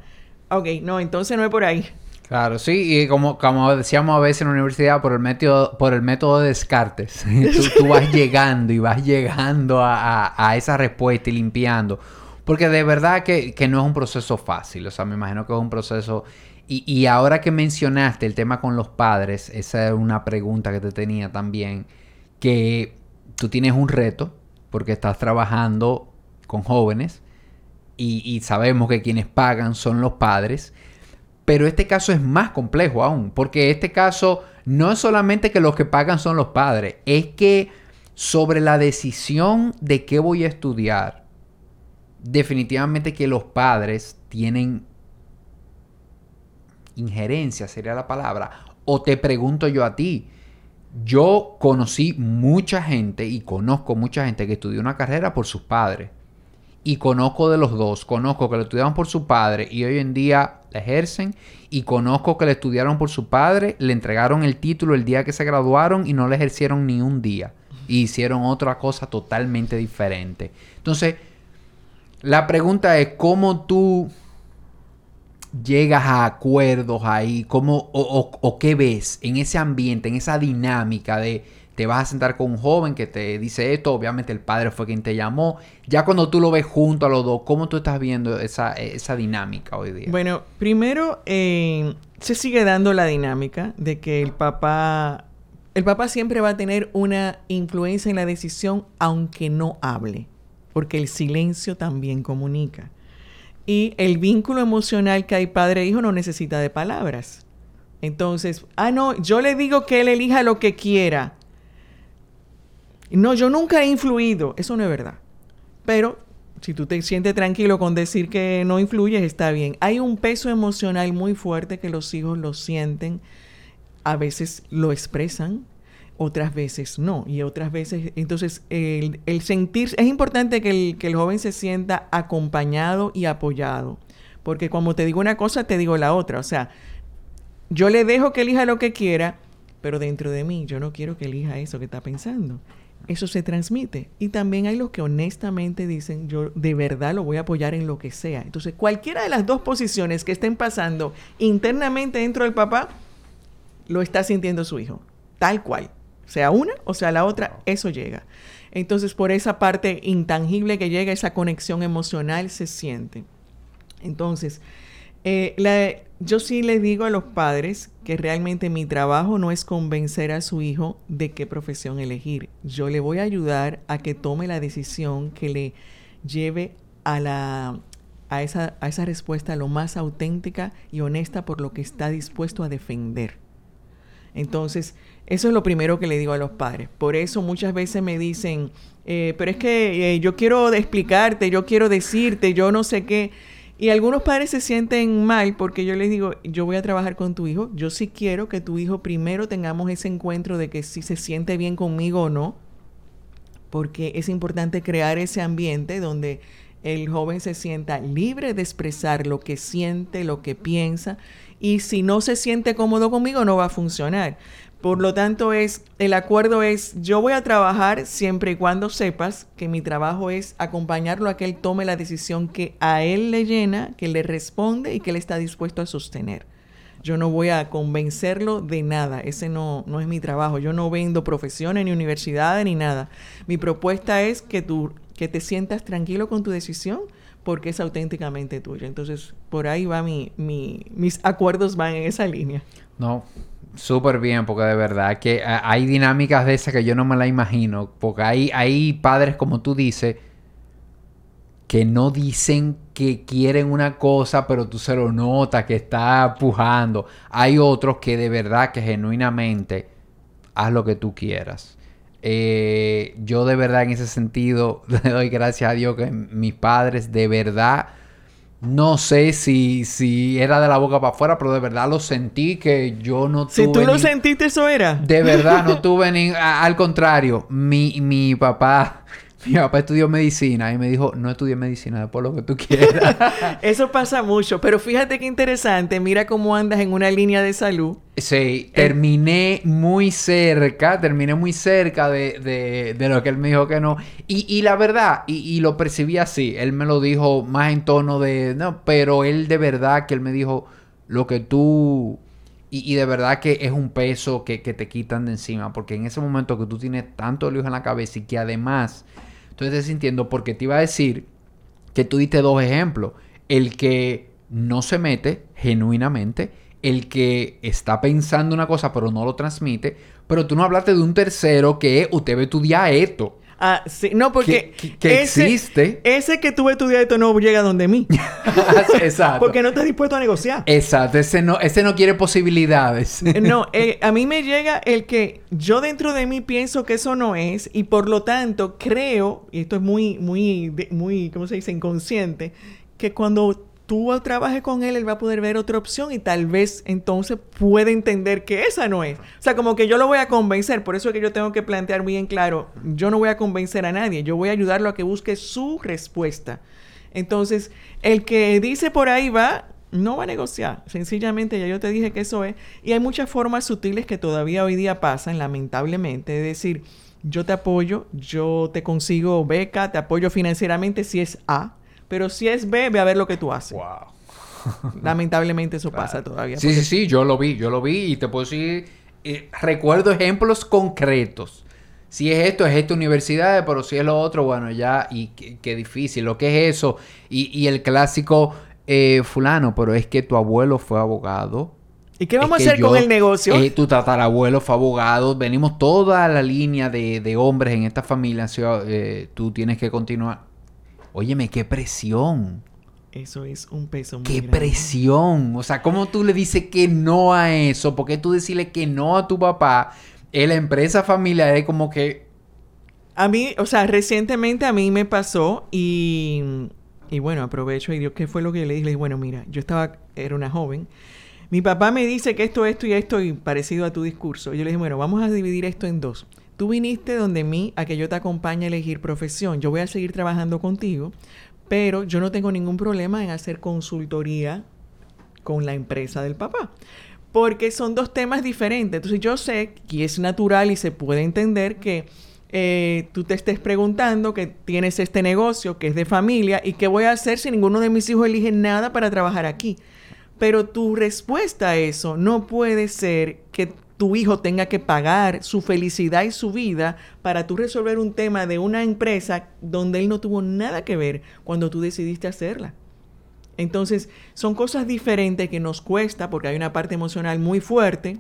ok, no, entonces no es por ahí. Claro, sí, y como, como decíamos a veces en la universidad, por el método, por el método de Descartes, tú, vas llegando y vas llegando a, esa respuesta y limpiando. Porque de verdad que, no es un proceso fácil, o sea, me imagino que es un proceso... Y, y ahora que mencionaste el tema con los padres, esa es una pregunta que te tenía también, que tú tienes un reto, porque estás trabajando con jóvenes, y, y sabemos que quienes pagan son los padres, pero este caso es más complejo aún, porque este caso no es solamente que los que pagan son los padres, es que sobre la decisión de qué voy a estudiar, definitivamente que los padres tienen injerencia, sería la palabra, o te pregunto yo a ti, yo conocí mucha gente y conozco mucha gente que estudió una carrera por sus padres y conozco de los dos. Conozco que lo estudiaron por su padre y hoy en día la ejercen. Y conozco que le estudiaron por su padre, le entregaron el título el día que se graduaron y no le ejercieron ni un día. Y hicieron otra cosa totalmente diferente. Entonces, la pregunta es cómo tú llegas a acuerdos ahí, cómo o qué ves en ese ambiente, en esa dinámica de te vas a sentar con un joven que te dice esto, obviamente el padre fue quien te llamó. Ya cuando tú lo ves junto a los dos, ¿cómo tú estás viendo esa, dinámica hoy día? Bueno, primero eh, se sigue dando la dinámica de que el papá, el papá siempre va a tener una influencia en la decisión aunque no hable, porque el silencio también comunica. Y el vínculo emocional que hay padre-hijo no necesita de palabras. Entonces, ah, no, yo le digo que él elija lo que quiera. No, yo nunca he influido. Eso no es verdad. Pero si tú te sientes tranquilo con decir que no influyes, está bien. Hay un peso emocional muy fuerte que los hijos lo sienten. A veces lo expresan, otras veces no. Y otras veces, entonces, el, sentir, es importante que el, que el joven se sienta acompañado y apoyado. Porque como te digo una cosa, te digo la otra. O sea, yo le dejo que elija lo que quiera, pero dentro de mí yo no quiero que elija eso que está pensando eso se transmite. Y también hay los que honestamente dicen, yo de verdad lo voy a apoyar en lo que sea. Entonces, cualquiera de las dos posiciones que estén pasando internamente dentro del papá, lo está sintiendo su hijo, tal cual. Sea una o sea la otra, eso llega. Entonces, por esa parte intangible que llega, esa conexión emocional se siente. Entonces, eh, yo sí les digo a los padres que realmente mi trabajo no es convencer a su hijo de qué profesión elegir. Yo le voy a ayudar a que tome la decisión que le lleve a, la, a, esa, a esa respuesta lo más auténtica y honesta por lo que está dispuesto a defender. Entonces, eso es lo primero que le digo a los padres. Por eso muchas veces me dicen, eh, pero es que eh, yo quiero explicarte, yo quiero decirte, yo no sé qué. Y algunos padres se sienten mal porque yo les digo, yo voy a trabajar con tu hijo. Yo sí quiero que tu hijo primero tengamos ese encuentro de que si se siente bien conmigo o no. Porque es importante crear ese ambiente donde el joven se sienta libre de expresar lo que siente, lo que piensa. Y si no se siente cómodo conmigo, no va a funcionar. Por lo tanto, es, el acuerdo es, yo voy a trabajar siempre y cuando sepas que mi trabajo es acompañarlo a que él tome la decisión que a él le llena, que le responde y que él está dispuesto a sostener. Yo no voy a convencerlo de nada, ese no, no es mi trabajo. Yo no vendo profesiones ni universidades ni nada. Mi propuesta es que tú que te sientas tranquilo con tu decisión porque es auténticamente tuya. Entonces, por ahí va mi, mi, mis acuerdos van en esa línea. No, Súper bien, porque de verdad que eh, hay dinámicas de esas que yo no me la imagino. Porque hay, hay padres, como tú dices, que no dicen que quieren una cosa, pero tú se lo notas, que está pujando. Hay otros que de verdad, que genuinamente, haz lo que tú quieras. Eh, yo de verdad en ese sentido le doy gracias a Dios que mis padres de verdad no sé si, si era de la boca para afuera, pero de verdad lo sentí que yo no tuve. Si tú lo sentiste, eso era. De verdad, no tuve ni. al contrario, mi, mi papá mi papá estudió medicina y me dijo, no estudié medicina, después lo que tú quieras. Eso pasa mucho, pero fíjate qué interesante, mira cómo andas en una línea de salud. Sí, eh, terminé muy cerca, terminé muy cerca de, de, lo que él me dijo que no. Y, y la verdad, y, y, lo percibí así, él me lo dijo más en tono de, no, pero él de verdad que él me dijo, lo que tú... Y, y de verdad que es un peso que, que te quitan de encima, porque en ese momento que tú tienes tanto lío en la cabeza y que además tú sintiendo, porque te iba a decir que tú diste dos ejemplos. El que no se mete genuinamente, el que está pensando una cosa pero no lo transmite, pero tú no hablaste de un tercero que usted ve tu día esto. Ah, sí. No, porque... Que, existe. Ese que tuve tu esto no llega donde mí. Exacto. porque no estás dispuesto a negociar. Exacto. Ese no, ese no quiere posibilidades. no, eh, a mí me llega el que yo dentro de mí pienso que eso no es y por lo tanto creo, y esto es muy, muy, muy, ¿cómo se dice? Inconsciente, que cuando tú trabajes con él, él va a poder ver otra opción y tal vez entonces puede entender que esa no es. O sea, como que yo lo voy a convencer, por eso es que yo tengo que plantear bien claro, yo no voy a convencer a nadie, yo voy a ayudarlo a que busque su respuesta. Entonces, el que dice por ahí va, no va a negociar. Sencillamente, ya yo te dije que eso es. Y hay muchas formas sutiles que todavía hoy día pasan, lamentablemente, es decir, yo te apoyo, yo te consigo beca, te apoyo financieramente si es A pero si es B, ve a ver lo que tú haces. Wow. Lamentablemente eso pasa todavía. Sí, sí, sí, yo lo vi, yo lo vi y te puedo decir, eh, recuerdo ejemplos concretos. Si es esto, es esta universidad, pero si es lo otro, bueno, ya, y qué, difícil, lo que es eso. Y, el clásico, eh, fulano, pero es que tu abuelo fue abogado. ¿Y qué vamos a hacer con el negocio? Eh, tu tatarabuelo fue abogado. Venimos toda la línea de, de hombres en esta familia. Eh, tú tienes que continuar. Óyeme, qué presión. Eso es un peso muy ¡Qué presión! O sea, ¿cómo tú le dices que no a eso? ¿Por qué tú decirle que no a tu papá? En la empresa familiar es como que... A mí, o sea, recientemente a mí me pasó y... Y bueno, aprovecho y digo, ¿qué fue lo que le dije? Le dije, bueno, mira, yo estaba, era una joven. Mi papá me dice que esto, esto y esto, y parecido a tu discurso. Yo le dije, bueno, vamos a dividir esto en dos. Tú viniste donde mí a que yo te acompañe a elegir profesión. Yo voy a seguir trabajando contigo, pero yo no tengo ningún problema en hacer consultoría con la empresa del papá. Porque son dos temas diferentes. Entonces yo sé que es natural y se puede entender que eh, tú te estés preguntando que tienes este negocio que es de familia y qué voy a hacer si ninguno de mis hijos elige nada para trabajar aquí. Pero tu respuesta a eso no puede ser que tu hijo tenga que pagar su felicidad y su vida para tú resolver un tema de una empresa donde él no tuvo nada que ver cuando tú decidiste hacerla. Entonces, son cosas diferentes que nos cuesta porque hay una parte emocional muy fuerte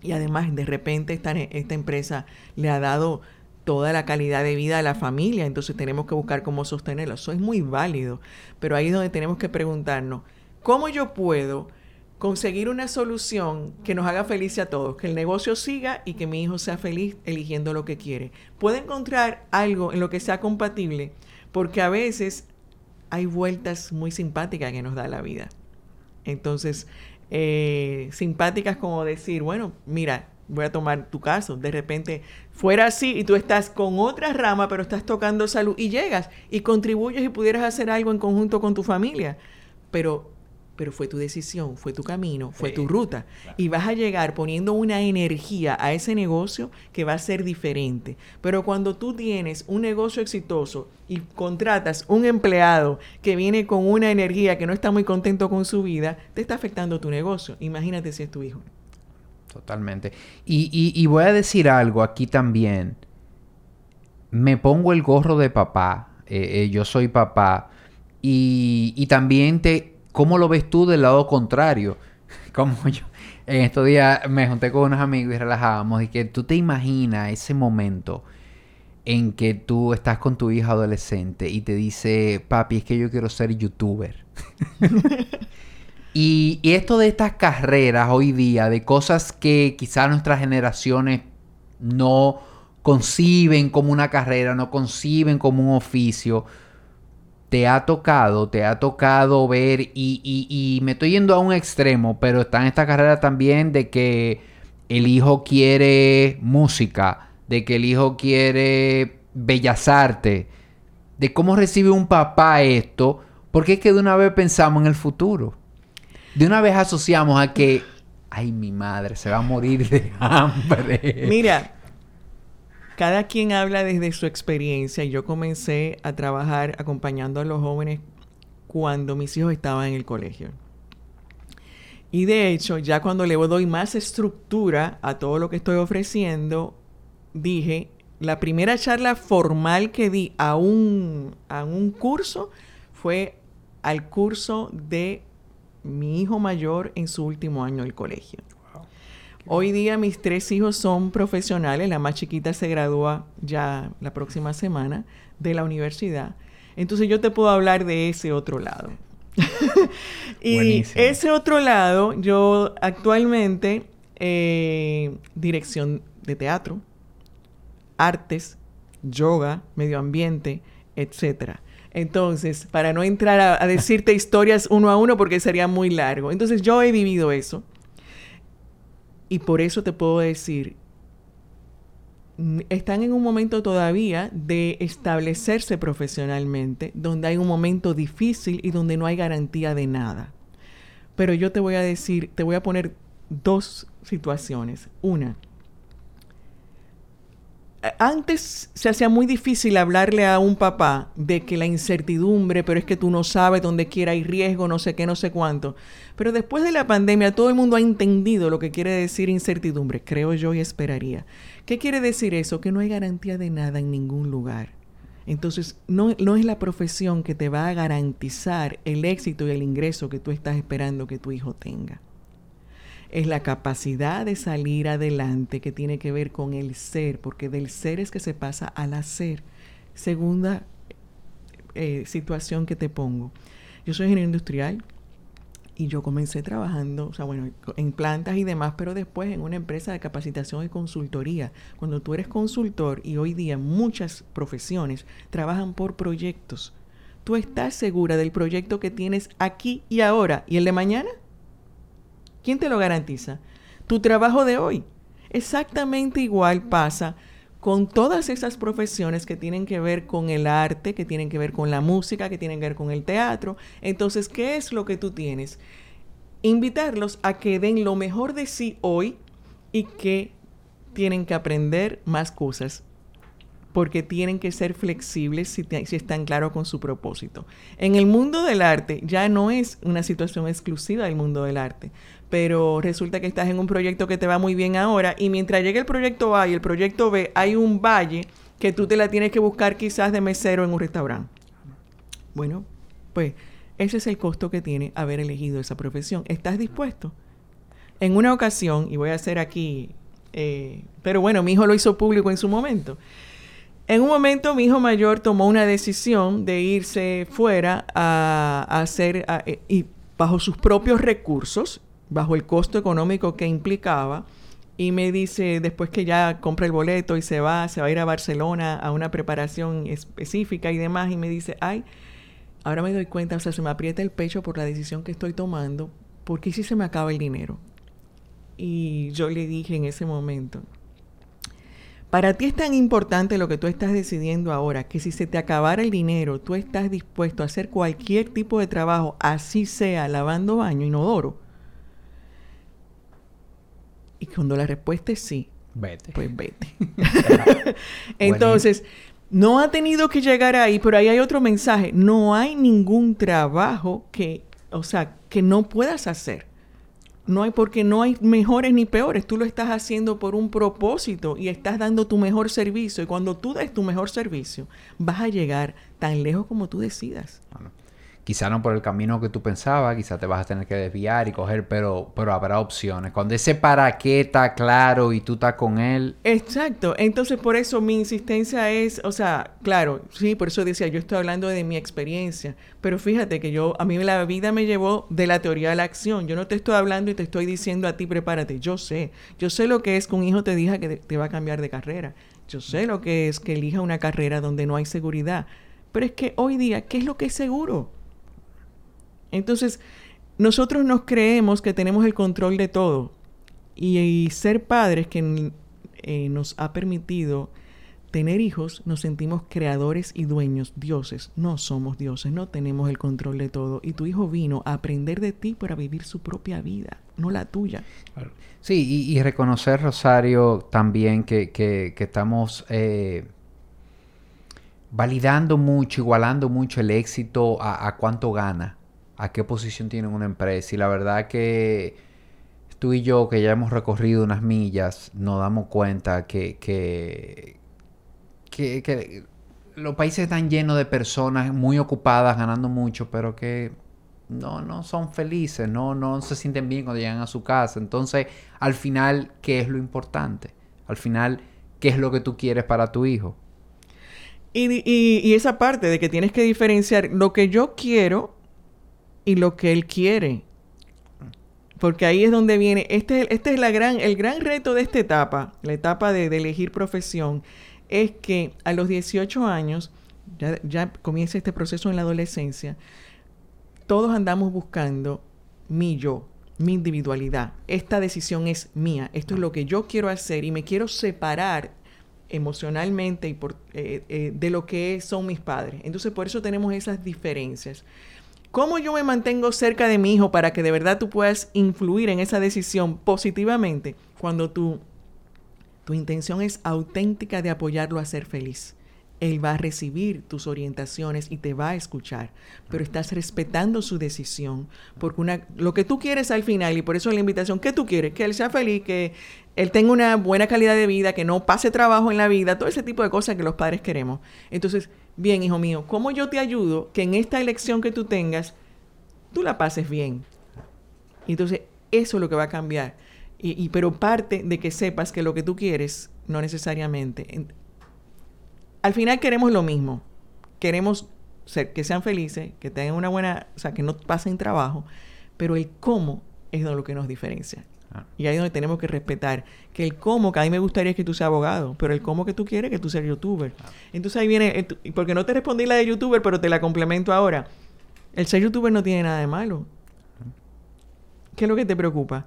y además de repente esta, esta empresa le ha dado toda la calidad de vida a la familia, entonces tenemos que buscar cómo sostenerlo. Eso es muy válido, pero ahí es donde tenemos que preguntarnos, ¿cómo yo puedo conseguir una solución que nos haga feliz a todos, que el negocio siga y que mi hijo sea feliz eligiendo lo que quiere. Puede encontrar algo en lo que sea compatible, porque a veces hay vueltas muy simpáticas que nos da la vida. Entonces, eh, simpáticas como decir, bueno, mira, voy a tomar tu caso, de repente fuera así y tú estás con otra rama, pero estás tocando salud y llegas y contribuyes y pudieras hacer algo en conjunto con tu familia, pero pero fue tu decisión, fue tu camino, fue tu ruta. Y vas a llegar poniendo una energía a ese negocio que va a ser diferente. Pero cuando tú tienes un negocio exitoso y contratas un empleado que viene con una energía que no está muy contento con su vida, te está afectando tu negocio. Imagínate si es tu hijo. Totalmente. Y, voy a decir algo aquí también. Me pongo el gorro de papá. Eh, eh, yo soy papá. Y, y también te, ¿Cómo lo ves tú del lado contrario? Como yo en estos días me junté con unos amigos y relajábamos y que tú te imaginas ese momento en que tú estás con tu hija adolescente y te dice, papi, es que yo quiero ser youtuber. y, y, esto de estas carreras hoy día, de cosas que quizás nuestras generaciones no conciben como una carrera, no conciben como un oficio, te ha tocado, te ha tocado ver, y, y, me estoy yendo a un extremo, pero está en esta carrera también de que el hijo quiere música, de que el hijo quiere bellas artes, de cómo recibe un papá esto, porque es que de una vez pensamos en el futuro. De una vez asociamos a que, ay, mi madre se va a morir de hambre. Mira, cada quien habla desde su experiencia yo comencé a trabajar acompañando a los jóvenes cuando mis hijos estaban en el colegio. Y de hecho, ya cuando le doy más estructura a todo lo que estoy ofreciendo, dije, la primera charla formal que di a un, a un curso fue al curso de mi hijo mayor en su último año del colegio. Hoy día mis tres hijos son profesionales, la más chiquita se gradúa ya la próxima semana de la universidad. Entonces yo te puedo hablar de ese otro lado. y ese otro lado, yo actualmente, eh, dirección de teatro, artes, yoga, medio ambiente, etcétera. Entonces, para no entrar a, decirte historias uno a uno porque sería muy largo. Entonces, yo he vivido eso. Y por eso te puedo decir, están en un momento todavía de establecerse profesionalmente, donde hay un momento difícil y donde no hay garantía de nada. Pero yo te voy a decir, te voy a poner dos situaciones. Una, antes se hacía muy difícil hablarle a un papá de que la incertidumbre, pero es que tú no sabes dónde quiera hay riesgo, no sé qué, no sé cuánto. Pero después de la pandemia todo el mundo ha entendido lo que quiere decir incertidumbre, creo yo y esperaría. ¿Qué quiere decir eso? Que no hay garantía de nada en ningún lugar. Entonces, no, no es la profesión que te va a garantizar el éxito y el ingreso que tú estás esperando que tu hijo tenga es la capacidad de salir adelante que tiene que ver con el ser, porque del ser es que se pasa al hacer. Segunda eh, situación que te pongo. Yo soy ingeniero industrial y yo comencé trabajando, o sea, bueno, en plantas y demás, pero después en una empresa de capacitación y consultoría. Cuando tú eres consultor y hoy día muchas profesiones trabajan por proyectos, tú estás segura del proyecto que tienes aquí y ahora y el de mañana. ¿Quién te lo garantiza? Tu trabajo de hoy. Exactamente igual pasa con todas esas profesiones que tienen que ver con el arte, que tienen que ver con la música, que tienen que ver con el teatro. Entonces, ¿qué es lo que tú tienes? Invitarlos a que den lo mejor de sí hoy y que tienen que aprender más cosas porque tienen que ser flexibles si, están claros con su propósito. En el mundo del arte ya no es una situación exclusiva del mundo del arte, pero resulta que estás en un proyecto que te va muy bien ahora y mientras llegue el proyecto A y el proyecto B, hay un valle que tú te la tienes que buscar quizás de mesero en un restaurante. Bueno, pues ese es el costo que tiene haber elegido esa profesión. ¿Estás dispuesto? En una ocasión, y voy a hacer aquí, eh, pero bueno, mi hijo lo hizo público en su momento. En un momento mi hijo mayor tomó una decisión de irse fuera a, hacer, eh, y bajo sus propios recursos, bajo el costo económico que implicaba, y me dice, después que ya compra el boleto y se va, se va a ir a Barcelona a una preparación específica y demás, y me dice, ay, ahora me doy cuenta, o sea, se me aprieta el pecho por la decisión que estoy tomando, porque si se me acaba el dinero. Y yo le dije en ese momento, para ti es tan importante lo que tú estás decidiendo ahora, que si se te acabara el dinero, tú estás dispuesto a hacer cualquier tipo de trabajo, así sea lavando baño, inodoro. Y cuando la respuesta es sí, vete. Pues vete. Entonces, no ha tenido que llegar ahí, pero ahí hay otro mensaje. No hay ningún trabajo que, o sea, que no puedas hacer. No hay porque no hay mejores ni peores. Tú lo estás haciendo por un propósito y estás dando tu mejor servicio. Y cuando tú des tu mejor servicio, vas a llegar tan lejos como tú decidas quizá no por el camino que tú pensabas, quizá te vas a tener que desviar y coger, pero, pero habrá opciones. Cuando ese para qué está claro y tú estás con él. Exacto. Entonces, por eso mi insistencia es, o sea, claro, sí, por eso decía, yo estoy hablando de mi experiencia, pero fíjate que yo, a mí la vida me llevó de la teoría a la acción. Yo no te estoy hablando y te estoy diciendo a ti, prepárate. Yo sé, yo sé lo que es que un hijo te diga que te va a cambiar de carrera. Yo sé lo que es que elija una carrera donde no hay seguridad. Pero es que hoy día, ¿qué es lo que es seguro? Entonces, nosotros nos creemos que tenemos el control de todo. Y, ser padres que eh, nos ha permitido tener hijos, nos sentimos creadores y dueños, dioses. No somos dioses, no tenemos el control de todo. Y tu hijo vino a aprender de ti para vivir su propia vida, no la tuya. Sí, y, reconocer, Rosario, también que, que, estamos eh, validando mucho, igualando mucho el éxito a, a cuánto gana a qué posición tiene una empresa. Y la verdad que tú y yo, que ya hemos recorrido unas millas, nos damos cuenta que, que, los países están llenos de personas muy ocupadas, ganando mucho, pero que no, no son felices, no, no se sienten bien cuando llegan a su casa. Entonces, al final, ¿qué es lo importante? Al final, ¿qué es lo que tú quieres para tu hijo? Y, y, esa parte de que tienes que diferenciar lo que yo quiero y lo que él quiere. Porque ahí es donde viene, este, este es la gran, el gran reto de esta etapa, la etapa de, elegir profesión, es que a los 18 años, ya, ya comienza este proceso en la adolescencia, todos andamos buscando mi yo, mi individualidad. Esta decisión es mía, esto es lo que yo quiero hacer y me quiero separar emocionalmente y por, eh, eh, de lo que son mis padres. Entonces por eso tenemos esas diferencias. ¿Cómo yo me mantengo cerca de mi hijo para que de verdad tú puedas influir en esa decisión positivamente cuando tu, tu intención es auténtica de apoyarlo a ser feliz? Él va a recibir tus orientaciones y te va a escuchar, pero estás respetando su decisión, porque una, lo que tú quieres al final, y por eso la invitación, ¿qué tú quieres? Que él sea feliz, que él tenga una buena calidad de vida, que no pase trabajo en la vida, todo ese tipo de cosas que los padres queremos. Entonces, bien, hijo mío, ¿cómo yo te ayudo que en esta elección que tú tengas, tú la pases bien? Entonces, eso es lo que va a cambiar. Y, pero parte de que sepas que lo que tú quieres, no necesariamente. al final queremos lo mismo. Queremos ser, que sean felices, que tengan una buena, o sea, que no pasen trabajo, pero el cómo es lo que nos diferencia. Ah. Y ahí es donde tenemos que respetar que el cómo, que a mí me gustaría que tú seas abogado, pero el cómo que tú quieres que tú seas youtuber. Ah. Entonces ahí viene, porque no te respondí la de youtuber, pero te la complemento ahora. El ser youtuber no tiene nada de malo. ¿Qué es lo que te preocupa?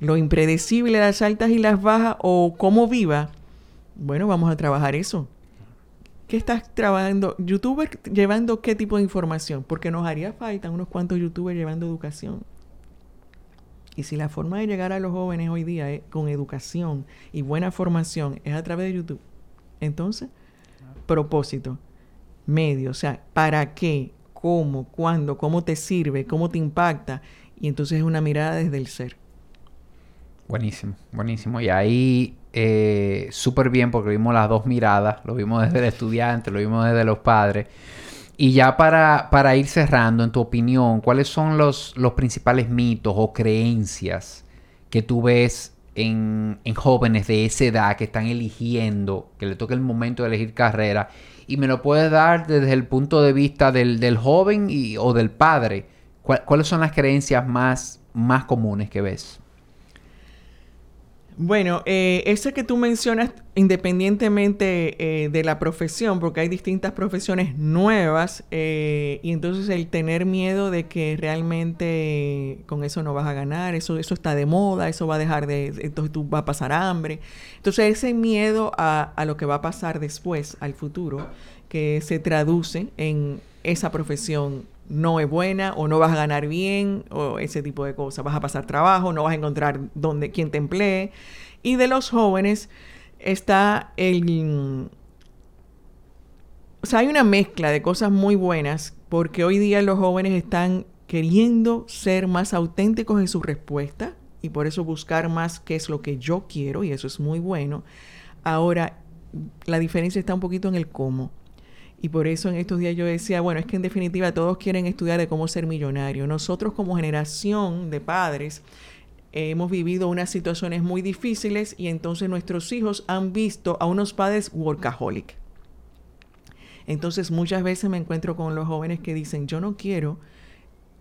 Lo impredecible, las altas y las bajas o cómo viva. Bueno, vamos a trabajar eso. ¿Qué estás trabajando? ¿Youtuber llevando qué tipo de información? Porque nos haría falta unos cuantos youtubers llevando educación. Y si la forma de llegar a los jóvenes hoy día es con educación y buena formación es a través de YouTube, entonces, propósito, medio, o sea, ¿para qué? ¿Cómo? ¿Cuándo? ¿Cómo te sirve? ¿Cómo te impacta? Y entonces es una mirada desde el ser. Buenísimo, buenísimo. Y ahí eh, súper bien porque vimos las dos miradas, lo vimos desde el estudiante, lo vimos desde los padres. Y ya para, para ir cerrando, en tu opinión, ¿cuáles son los, los principales mitos o creencias que tú ves en, en, jóvenes de esa edad que están eligiendo, que le toca el momento de elegir carrera? Y me lo puedes dar desde el punto de vista del, del joven y, o del padre. ¿Cuáles son las creencias más, más comunes que ves? Bueno, eh, ese que tú mencionas, independientemente eh, de la profesión, porque hay distintas profesiones nuevas, eh, y entonces el tener miedo de que realmente con eso no vas a ganar, eso, eso está de moda, eso va a dejar de, entonces tú vas a pasar hambre. Entonces ese miedo a, a lo que va a pasar después, al futuro, que se traduce en esa profesión no es buena o no vas a ganar bien o ese tipo de cosas. Vas a pasar trabajo, no vas a encontrar donde, quien te emplee. Y de los jóvenes está el... O sea, hay una mezcla de cosas muy buenas porque hoy día los jóvenes están queriendo ser más auténticos en su respuesta y por eso buscar más qué es lo que yo quiero y eso es muy bueno. Ahora, la diferencia está un poquito en el cómo. Y por eso en estos días yo decía, bueno, es que en definitiva todos quieren estudiar de cómo ser millonario. Nosotros como generación de padres hemos vivido unas situaciones muy difíciles y entonces nuestros hijos han visto a unos padres workaholic. Entonces muchas veces me encuentro con los jóvenes que dicen, yo no quiero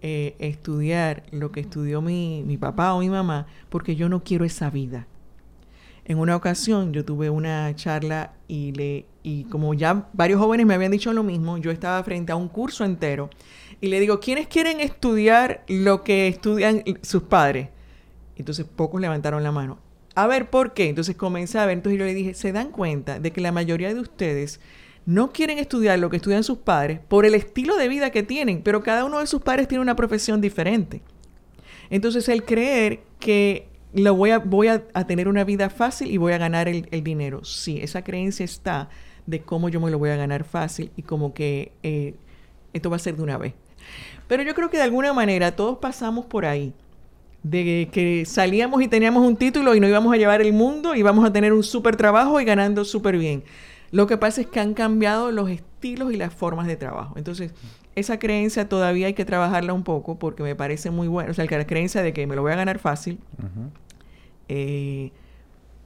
eh, estudiar lo que estudió mi, mi papá o mi mamá porque yo no quiero esa vida. En una ocasión yo tuve una charla y, le, y como ya varios jóvenes me habían dicho lo mismo, yo estaba frente a un curso entero y le digo, ¿quiénes quieren estudiar lo que estudian sus padres? Entonces pocos levantaron la mano. A ver, ¿por qué? Entonces comencé a ver, entonces yo le dije, ¿se dan cuenta de que la mayoría de ustedes no quieren estudiar lo que estudian sus padres por el estilo de vida que tienen, pero cada uno de sus padres tiene una profesión diferente? Entonces el creer que lo voy a, voy a, tener una vida fácil y voy a ganar el, dinero. Sí, esa creencia está de cómo yo me lo voy a ganar fácil y como que eh, esto va a ser de una vez. Pero yo creo que de alguna manera todos pasamos por ahí. De que salíamos y teníamos un título y nos íbamos a llevar el mundo y vamos a tener un súper trabajo y ganando súper bien. Lo que pasa es que han cambiado los estilos y las formas de trabajo. Entonces, esa creencia todavía hay que trabajarla un poco porque me parece muy bueno. O sea, la creencia de que me lo voy a ganar fácil, eh,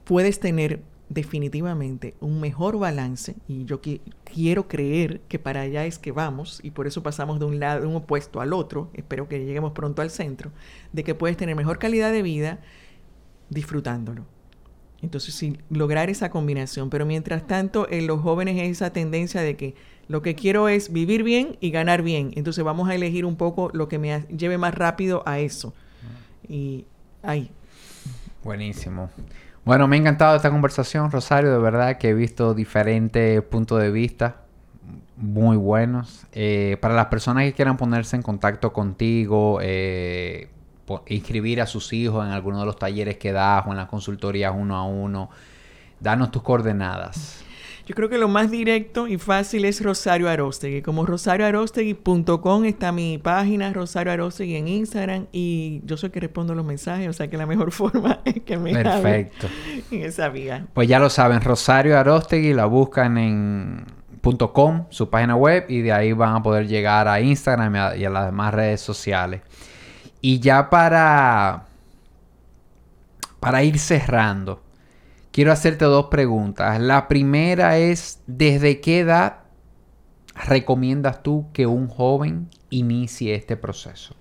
puedes tener definitivamente un mejor balance y yo quiero creer que para allá es que vamos y por eso pasamos de un lado, de un opuesto al otro, espero que lleguemos pronto al centro, de que puedes tener mejor calidad de vida disfrutándolo. Entonces, sí, lograr esa combinación, pero mientras tanto en los jóvenes es esa tendencia de que lo que quiero es vivir bien y ganar bien, entonces vamos a elegir un poco lo que me lleve más rápido a eso. Y ahí, Buenísimo. Bueno, me ha encantado esta conversación, Rosario. De verdad que he visto diferentes puntos de vista muy buenos. Eh, para las personas que quieran ponerse en contacto contigo, eh, inscribir a sus hijos en alguno de los talleres que das o en las consultorías uno a uno, danos tus coordenadas. Yo creo que lo más directo y fácil es Rosario Arostegui. Como rosarioarostegui.com está mi página, Rosario Arostegui en Instagram, y yo soy que respondo los mensajes, o sea que la mejor forma es que me Perfecto. en esa vía. Pues ya lo saben, Rosario Arostegui la buscan en .com, su página web, y de ahí van a poder llegar a Instagram y a las demás redes sociales. Y ya para, para ir cerrando, quiero hacerte dos preguntas. La primera es, ¿desde qué edad recomiendas tú que un joven inicie este proceso?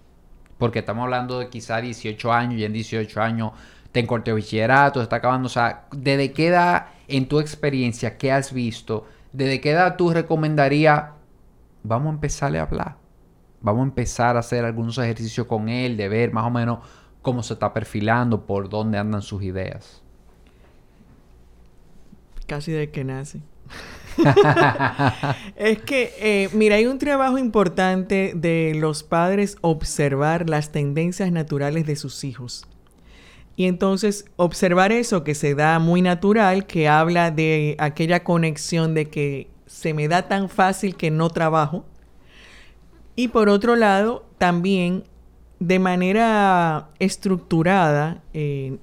Porque estamos hablando de quizá 18 años y en 18 años te encorte bachillerato, está acabando. O sea, ¿desde qué edad, en tu experiencia, qué has visto, desde qué edad tú recomendarías, vamos a empezarle a hablar? Vamos a empezar a hacer algunos ejercicios con él, de ver más o menos cómo se está perfilando, por dónde andan sus ideas casi de que nace. es que, eh, mira, hay un trabajo importante de los padres observar las tendencias naturales de sus hijos. Y entonces observar eso que se da muy natural, que habla de aquella conexión de que se me da tan fácil que no trabajo. Y por otro lado, también de manera estructurada, eh,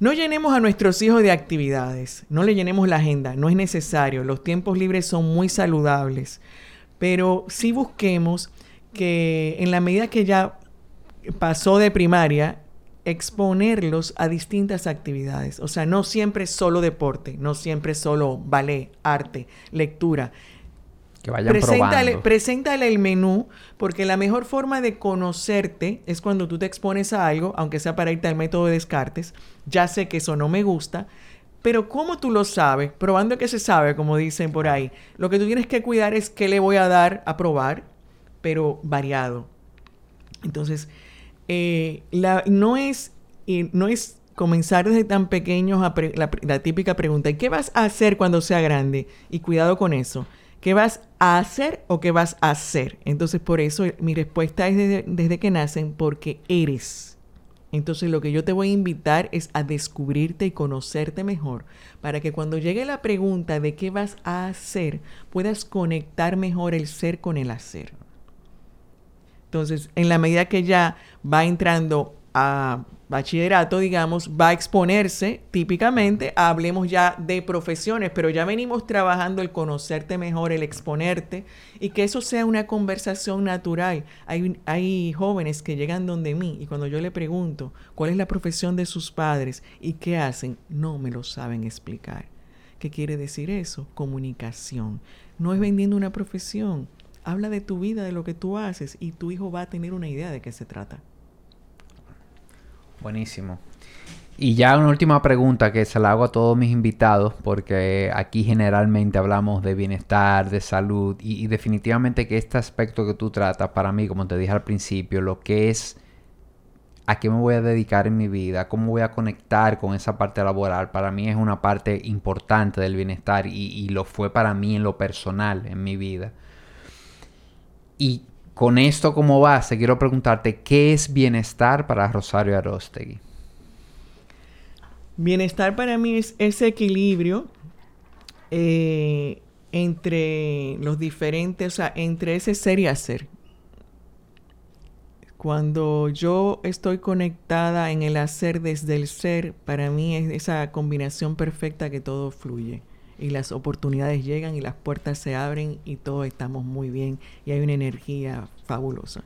no llenemos a nuestros hijos de actividades, no le llenemos la agenda, no es necesario, los tiempos libres son muy saludables, pero sí busquemos que en la medida que ya pasó de primaria, exponerlos a distintas actividades. O sea, no siempre solo deporte, no siempre solo ballet, arte, lectura. Que vayan preséntale, probando. preséntale el menú, porque la mejor forma de conocerte es cuando tú te expones a algo, aunque sea para irte al método de descartes. Ya sé que eso no me gusta, pero ¿cómo tú lo sabes? Probando que se sabe, como dicen por ahí. Lo que tú tienes que cuidar es qué le voy a dar a probar, pero variado. Entonces, eh, la, no, es, eh, no es comenzar desde tan pequeños a la, la típica pregunta, ¿y qué vas a hacer cuando sea grande? Y cuidado con eso. ¿Qué vas a hacer o qué vas a hacer? Entonces, por eso eh, mi respuesta es desde, desde que nacen, porque eres. Entonces, lo que yo te voy a invitar es a descubrirte y conocerte mejor, para que cuando llegue la pregunta de qué vas a hacer, puedas conectar mejor el ser con el hacer. Entonces, en la medida que ya va entrando a bachillerato, digamos, va a exponerse típicamente, hablemos ya de profesiones, pero ya venimos trabajando el conocerte mejor, el exponerte y que eso sea una conversación natural. Hay, hay jóvenes que llegan donde mí y cuando yo le pregunto cuál es la profesión de sus padres y qué hacen, no me lo saben explicar. ¿Qué quiere decir eso? Comunicación. No es vendiendo una profesión. Habla de tu vida, de lo que tú haces y tu hijo va a tener una idea de qué se trata. Buenísimo. Y ya una última pregunta que se la hago a todos mis invitados, porque aquí generalmente hablamos de bienestar, de salud, y, definitivamente que este aspecto que tú tratas, para mí, como te dije al principio, lo que es a qué me voy a dedicar en mi vida, cómo voy a conectar con esa parte laboral, para mí es una parte importante del bienestar y, y lo fue para mí en lo personal, en mi vida. Y con esto como base, quiero preguntarte, ¿qué es bienestar para Rosario Arostegui? Bienestar para mí es ese equilibrio eh, entre los diferentes, o sea, entre ese ser y hacer. Cuando yo estoy conectada en el hacer desde el ser, para mí es esa combinación perfecta que todo fluye. Y las oportunidades llegan y las puertas se abren y todos estamos muy bien y hay una energía fabulosa.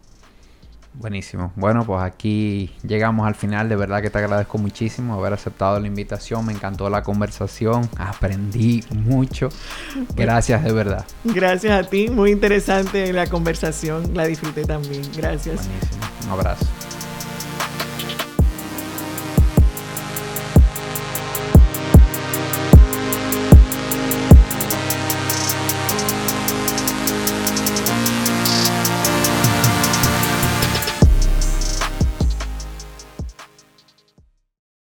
Buenísimo. Bueno, pues aquí llegamos al final. De verdad que te agradezco muchísimo haber aceptado la invitación. Me encantó la conversación. Aprendí mucho. Gracias de verdad. Gracias a ti. Muy interesante la conversación. La disfruté también. Gracias. Buenísimo. Un abrazo.